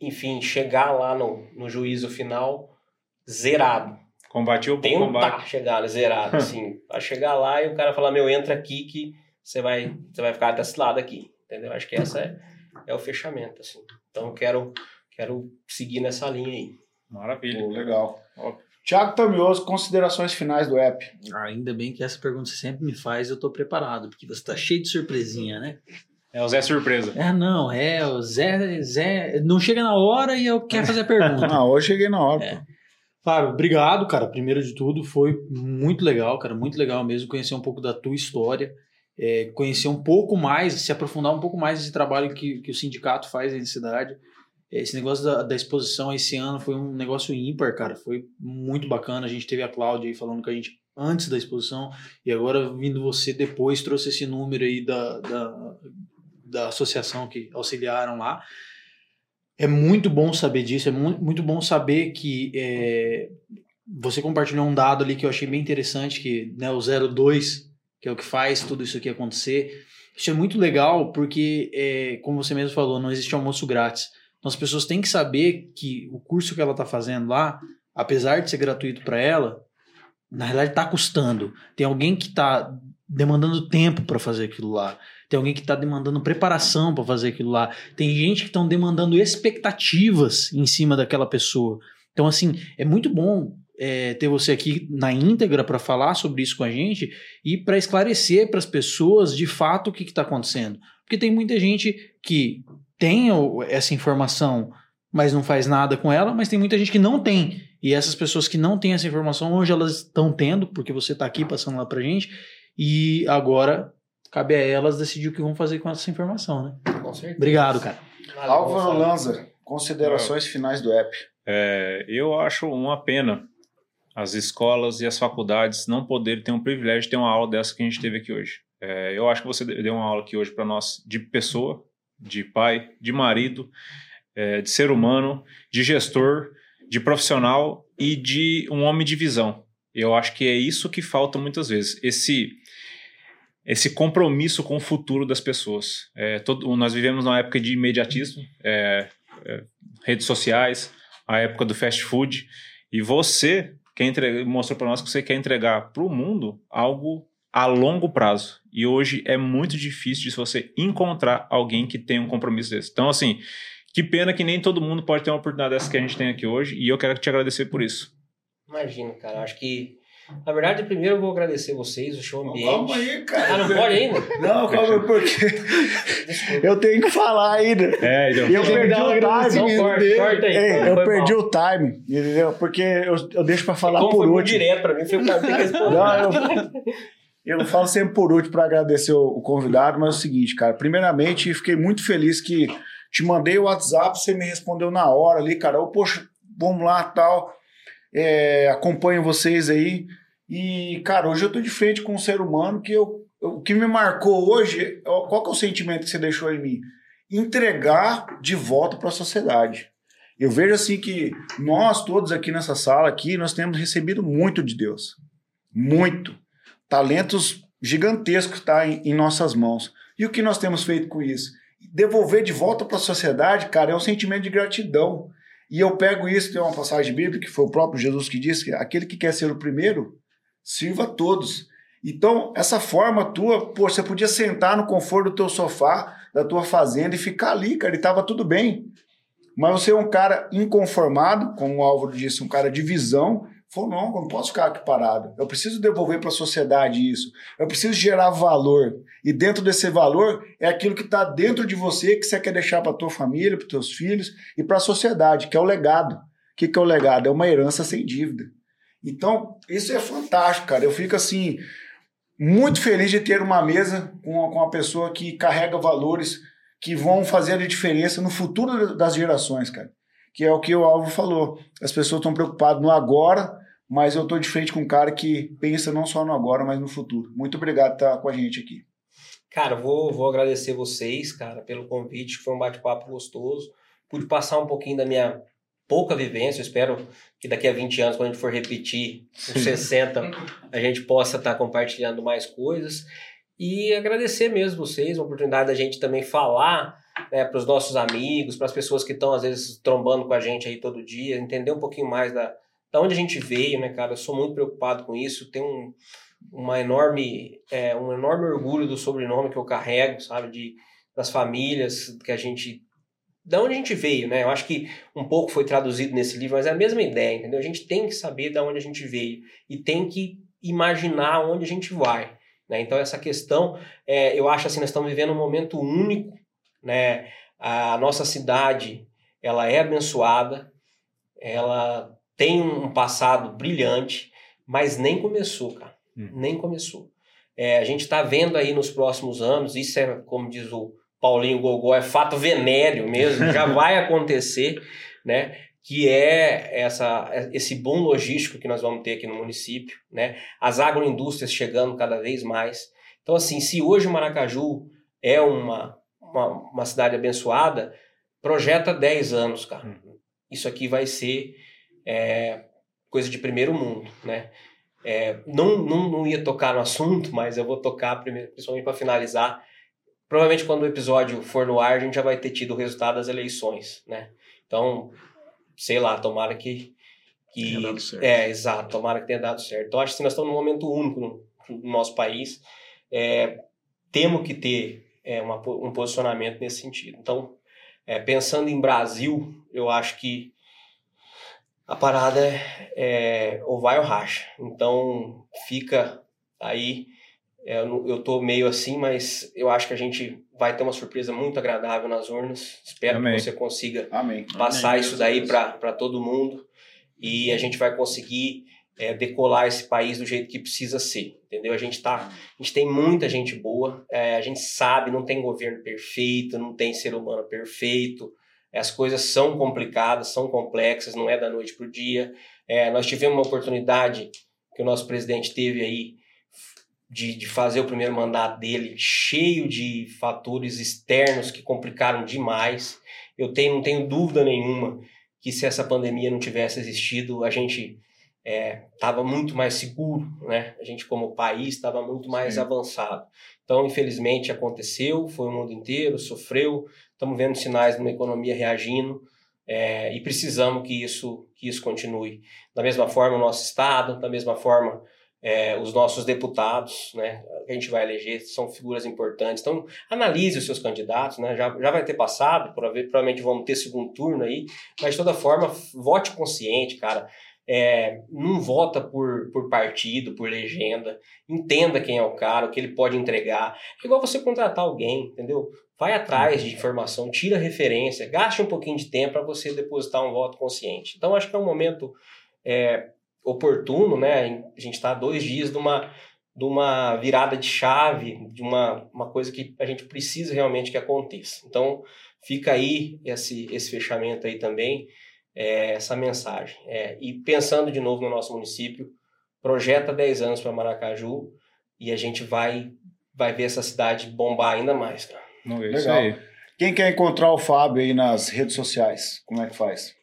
S1: enfim, chegar lá no, no juízo final zerado.
S4: Combati o bom combate.
S1: Tentar chegar zerado, assim. Pra chegar lá e o cara falar, meu, entra aqui que você vai, você vai ficar desse lado aqui. Entendeu? Acho que essa é, é o fechamento, assim. Então eu quero, quero seguir nessa linha aí.
S4: Maravilha.
S2: Pô, legal. Tiago Tamioso, considerações finais do app.
S3: Ainda bem que essa pergunta você sempre me faz eu tô preparado, porque você tá cheio de surpresinha, né?
S4: É o Zé Surpresa.
S3: É, não, é, o Zé, Zé não chega na hora e eu quero fazer a pergunta.
S2: Ah, hoje cheguei na hora.
S3: É.
S2: pô.
S3: Fábio, obrigado, cara. Primeiro de tudo, foi muito legal, cara. Muito legal mesmo conhecer um pouco da tua história, é, conhecer um pouco mais, se aprofundar um pouco mais nesse trabalho que, que o sindicato faz aí na cidade. Esse negócio da, da exposição esse ano foi um negócio ímpar, cara. Foi muito bacana. A gente teve a Cláudia aí falando com a gente antes da exposição e agora vindo você depois trouxe esse número aí da, da, da associação que auxiliaram lá. É muito bom saber disso, é mu- muito bom saber que é, você compartilhou um dado ali que eu achei bem interessante, que né, o 02, que é o que faz tudo isso aqui acontecer. Isso é muito legal porque, é, como você mesmo falou, não existe almoço grátis. Então as pessoas têm que saber que o curso que ela está fazendo lá, apesar de ser gratuito para ela, na realidade está custando. Tem alguém que está demandando tempo para fazer aquilo lá. Tem alguém que está demandando preparação para fazer aquilo lá. Tem gente que estão demandando expectativas em cima daquela pessoa. Então, assim, é muito bom é, ter você aqui na íntegra para falar sobre isso com a gente e para esclarecer para as pessoas de fato o que está acontecendo. Porque tem muita gente que tem essa informação, mas não faz nada com ela, mas tem muita gente que não tem. E essas pessoas que não têm essa informação, hoje elas estão tendo, porque você está aqui passando lá para gente, e agora cabe a elas decidir o que vão fazer com essa informação, né?
S1: Com certeza.
S3: Obrigado, cara.
S1: Valeu,
S2: Álvaro. Lanza, considerações finais do app.
S4: É, eu acho uma pena as escolas e as faculdades não poderem ter um privilégio de ter uma aula dessa que a gente teve aqui hoje. É, eu acho que você deu uma aula aqui hoje para nós de pessoa, de pai, de marido, é, de ser humano, de gestor, de profissional e de um homem de visão. Eu acho que é isso que falta muitas vezes. Esse esse compromisso com o futuro das pessoas. É, todo, nós vivemos numa época de imediatismo, é, é, redes sociais, a época do fast food, e você quer entregar, mostrou para nós que você quer entregar para o mundo algo a longo prazo. E hoje é muito difícil de você encontrar alguém que tenha um compromisso desse. Então, assim, que pena que nem todo mundo pode ter uma oportunidade dessa que a gente tem aqui hoje, e eu quero te agradecer por isso.
S1: Imagina, cara. Acho que Na verdade, primeiro eu vou agradecer vocês, o show ambiente.
S2: Calma aí, cara.
S1: Ah, não pode ainda?
S2: Não, calma porque eu tenho que falar ainda.
S4: É, então.
S2: E eu perdi o time.
S1: corta, corta aí.
S2: Ei,
S1: Foi
S2: eu
S1: mal.
S2: perdi o time, entendeu? Porque eu, eu deixo pra falar
S1: Como
S2: por último.
S1: direto pra mim, foi o cara que tem que responder.
S2: Não, eu, eu falo sempre por último para agradecer o, convidado, mas é o seguinte, cara. Primeiramente, fiquei muito feliz que te mandei o WhatsApp, você me respondeu na hora ali, cara. Eu, poxa, vamos lá tal. É, acompanho vocês aí. E, cara, hoje eu tô de frente com um ser humano que eu, o que me marcou hoje, qual que é o sentimento que você deixou em mim? Entregar de volta para a sociedade. Eu vejo assim que nós todos aqui nessa sala aqui, nós temos recebido muito de Deus. Muito. Talentos gigantescos está em, em nossas mãos. E o que nós temos feito com isso? Devolver de volta para a sociedade, cara, é um sentimento de gratidão. E eu pego isso, tem uma passagem bíblica que foi o próprio Jesus que disse que aquele que quer ser o primeiro, sirva a todos. Então, essa forma tua, pô, você podia sentar no conforto do teu sofá, da tua fazenda e ficar ali, cara, e tava tudo bem. Mas você é um cara inconformado, como o Álvaro disse, um cara de visão. Falou, não, eu não posso ficar aqui parado. Eu preciso devolver para a sociedade isso. Eu preciso gerar valor. E dentro desse valor é aquilo que está dentro de você, que você quer deixar para tua família, para teus filhos e para a sociedade, que é o legado. O que, que é o legado? É uma herança sem dívida. Então, isso é fantástico, cara. Eu fico assim, muito feliz de ter uma mesa com uma, com uma pessoa que carrega valores que vão fazer a diferença no futuro das gerações, cara. Que é o que o Alvo falou. As pessoas estão preocupadas no agora, mas eu estou de frente com um cara que pensa não só no agora, mas no futuro. Muito obrigado por estar com a gente aqui.
S1: Cara, vou, vou agradecer vocês, cara, pelo convite, que foi um bate-papo gostoso. Pude passar um pouquinho da minha pouca vivência. Eu espero que daqui a 20 anos, quando a gente for repetir os 60, a gente possa estar compartilhando mais coisas. E agradecer mesmo vocês, a oportunidade da gente também falar né, para os nossos amigos, para as pessoas que estão, às vezes, trombando com a gente aí todo dia, entender um pouquinho mais da, da onde a gente veio, né, cara? Eu sou muito preocupado com isso. Tenho um, uma enorme, é, um enorme orgulho do sobrenome que eu carrego, sabe? De, das famílias que a gente. Da onde a gente veio, né? Eu acho que um pouco foi traduzido nesse livro, mas é a mesma ideia, entendeu? A gente tem que saber da onde a gente veio e tem que imaginar onde a gente vai. Né? Então, essa questão, é, eu acho assim, nós estamos vivendo um momento único, né? A nossa cidade, ela é abençoada, ela tem um passado brilhante, mas nem começou, cara.
S4: Hum.
S1: Nem começou. É, a gente está vendo aí nos próximos anos, isso é, como diz o Paulinho Gogó, é fato venéreo mesmo, já vai acontecer, né? Que é essa, esse bom logístico que nós vamos ter aqui no município, né? As agroindústrias chegando cada vez mais. Então, assim, se hoje o Maracaju é uma, uma, uma cidade abençoada, projeta 10 anos, cara. Isso aqui vai ser é, coisa de primeiro mundo, né? É, não, não, não ia tocar no assunto, mas eu vou tocar primeiro, principalmente para finalizar. Provavelmente quando o episódio for no ar, a gente já vai ter tido o resultado das eleições, né? Então, sei lá, tomara que. que
S2: Tenha dado certo.
S1: É, exato, tomara que tenha dado certo. Então, acho que nós estamos num momento único no, no nosso país. É, temos que ter é, uma, um posicionamento nesse sentido. Então, é, pensando em Brasil, eu acho que a parada é, é ou vai ou racha. Então fica aí. é, eu, eu tô meio assim, mas eu acho que a gente vai ter uma surpresa muito agradável nas urnas. Espero
S4: Amém.
S1: que você consiga
S2: Amém.
S1: passar
S5: Amém,
S1: isso daí para todo mundo e a gente vai conseguir é, decolar esse país do jeito que precisa ser, entendeu? A gente tá, a gente tem muita gente boa, é, a gente sabe, não tem governo perfeito, não tem ser humano perfeito, as coisas são complicadas, são complexas, não é da noite pro dia. É, nós tivemos uma oportunidade que o nosso presidente teve aí de, de fazer o primeiro mandato dele cheio de fatores externos que complicaram demais. Eu tenho, não tenho dúvida nenhuma que se essa pandemia não tivesse existido, a gente estava muito mais seguro, né? A gente como país estava muito mais
S2: Sim.
S1: avançado. Então, infelizmente, aconteceu, foi o mundo inteiro, sofreu, estamos vendo sinais de uma economia reagindo é, e precisamos que isso, que isso continue. Da mesma forma, o nosso Estado, da mesma forma, é, os nossos deputados, né, que a gente vai eleger, são figuras importantes. Então, analise os seus candidatos, né, já, já vai ter passado, prova- provavelmente vamos ter segundo turno aí, mas de toda forma, vote consciente, cara. É, não vota por, por partido, por legenda. Entenda quem é o cara, o que ele pode entregar. É igual você contratar alguém, entendeu? Vai atrás de informação, tira referência, gaste um pouquinho de tempo para você depositar um voto consciente. Então, acho que é um momento é, oportuno, né? A gente está dois dias de uma, de uma virada de chave, de uma, uma coisa que a gente precisa realmente que aconteça. Então, fica aí esse, esse fechamento aí também, é, essa mensagem. É, e pensando de novo no nosso município, projeta 10 anos para Maracaju e a gente vai, vai ver essa cidade bombar ainda mais, cara.
S4: Não, é isso
S2: Legal.
S4: aí.
S2: Quem quer encontrar o Fábio aí nas redes sociais, como é que faz?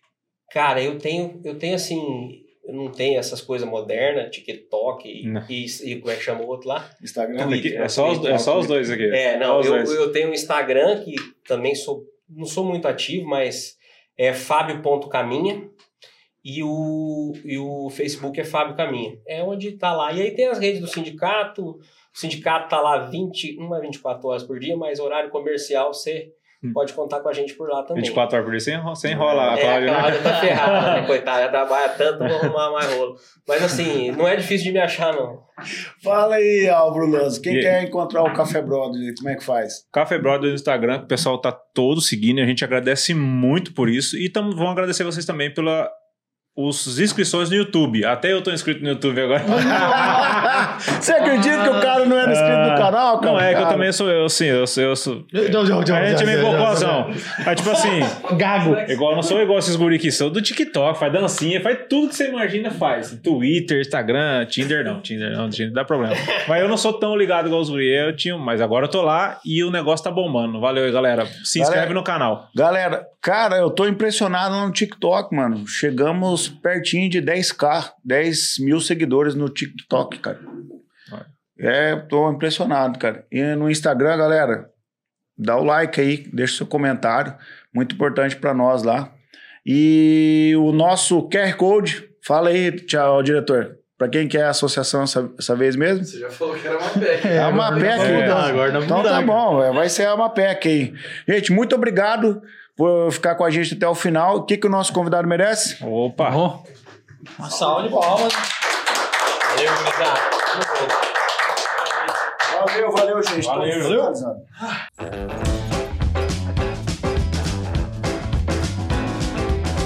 S1: Cara, eu tenho, eu tenho assim, eu não tenho essas coisas modernas, TikTok e, e, e como é que chama o outro lá?
S2: Instagram?
S1: Twitter.
S4: É só, os, é só os dois aqui.
S1: É, não, eu, eu tenho um Instagram que também sou, não sou muito ativo, mas é fábio.caminha e o, e o Facebook é Fábio Caminha. É onde tá lá. E aí tem as redes do sindicato, o sindicato tá lá 21 a 24 horas por dia, mas horário comercial você. Pode contar com a gente por lá também.
S4: 24 horas por dia sem, sem enrolar a
S1: É,
S4: Cláudia,
S1: a
S4: né?
S1: Cláudia tá ferrada, né, coitada? Ela trabalha tanto, vou arrumar mais rolo. Mas assim, não é difícil de me achar, não.
S2: Fala aí, Álvaro Lanzo. Quem
S4: E
S2: quer encontrar o Café Brother, como é que faz?
S4: Café Brother no Instagram, que o pessoal tá todo seguindo a gente agradece muito por isso. E tam, vamos agradecer vocês também pela os inscrições no YouTube. Até eu tô inscrito no YouTube agora.
S2: Você acredita que o cara não era inscrito no canal, cara?
S4: Não, é que eu também sou, eu sim, eu sou, eu sou.
S3: Não, não, não,
S4: A gente é meio cocôzão. Aí, tipo assim,
S3: Gago.
S4: igual, não sou igual esses guri que são do TikTok, faz dancinha, faz tudo que você imagina, faz. Twitter, Instagram, Tinder não, Tinder não, Tinder dá problema. Mas eu não sou tão ligado igual os guri, eu tinha, mas agora eu tô lá e o negócio tá bombando. Valeu aí, galera. Se inscreve
S2: Galera,
S4: no canal.
S2: Galera, cara, eu tô impressionado no TikTok, mano. Chegamos pertinho de 10k, 10 mil seguidores no TikTok, cara. É, tô impressionado, cara. E no Instagram, galera, dá o like aí, deixa seu comentário. Muito importante pra nós lá. E o nosso QR Code, fala aí, tchau, diretor. Pra quem quer a associação essa, essa vez mesmo?
S5: Você já falou que era uma PEC.
S2: É a MAPEC,
S3: É,
S2: então.
S3: agora não
S2: então tá bom, é, vai ser a MAPEC aí. Gente, muito obrigado por ficar com a gente até o final. O que, que o nosso convidado merece?
S4: Opa!
S3: Ó, Uma salva de palmas.
S1: Valeu, gurizada.
S2: Valeu, valeu, gente.
S4: Valeu.
S2: Finalizando.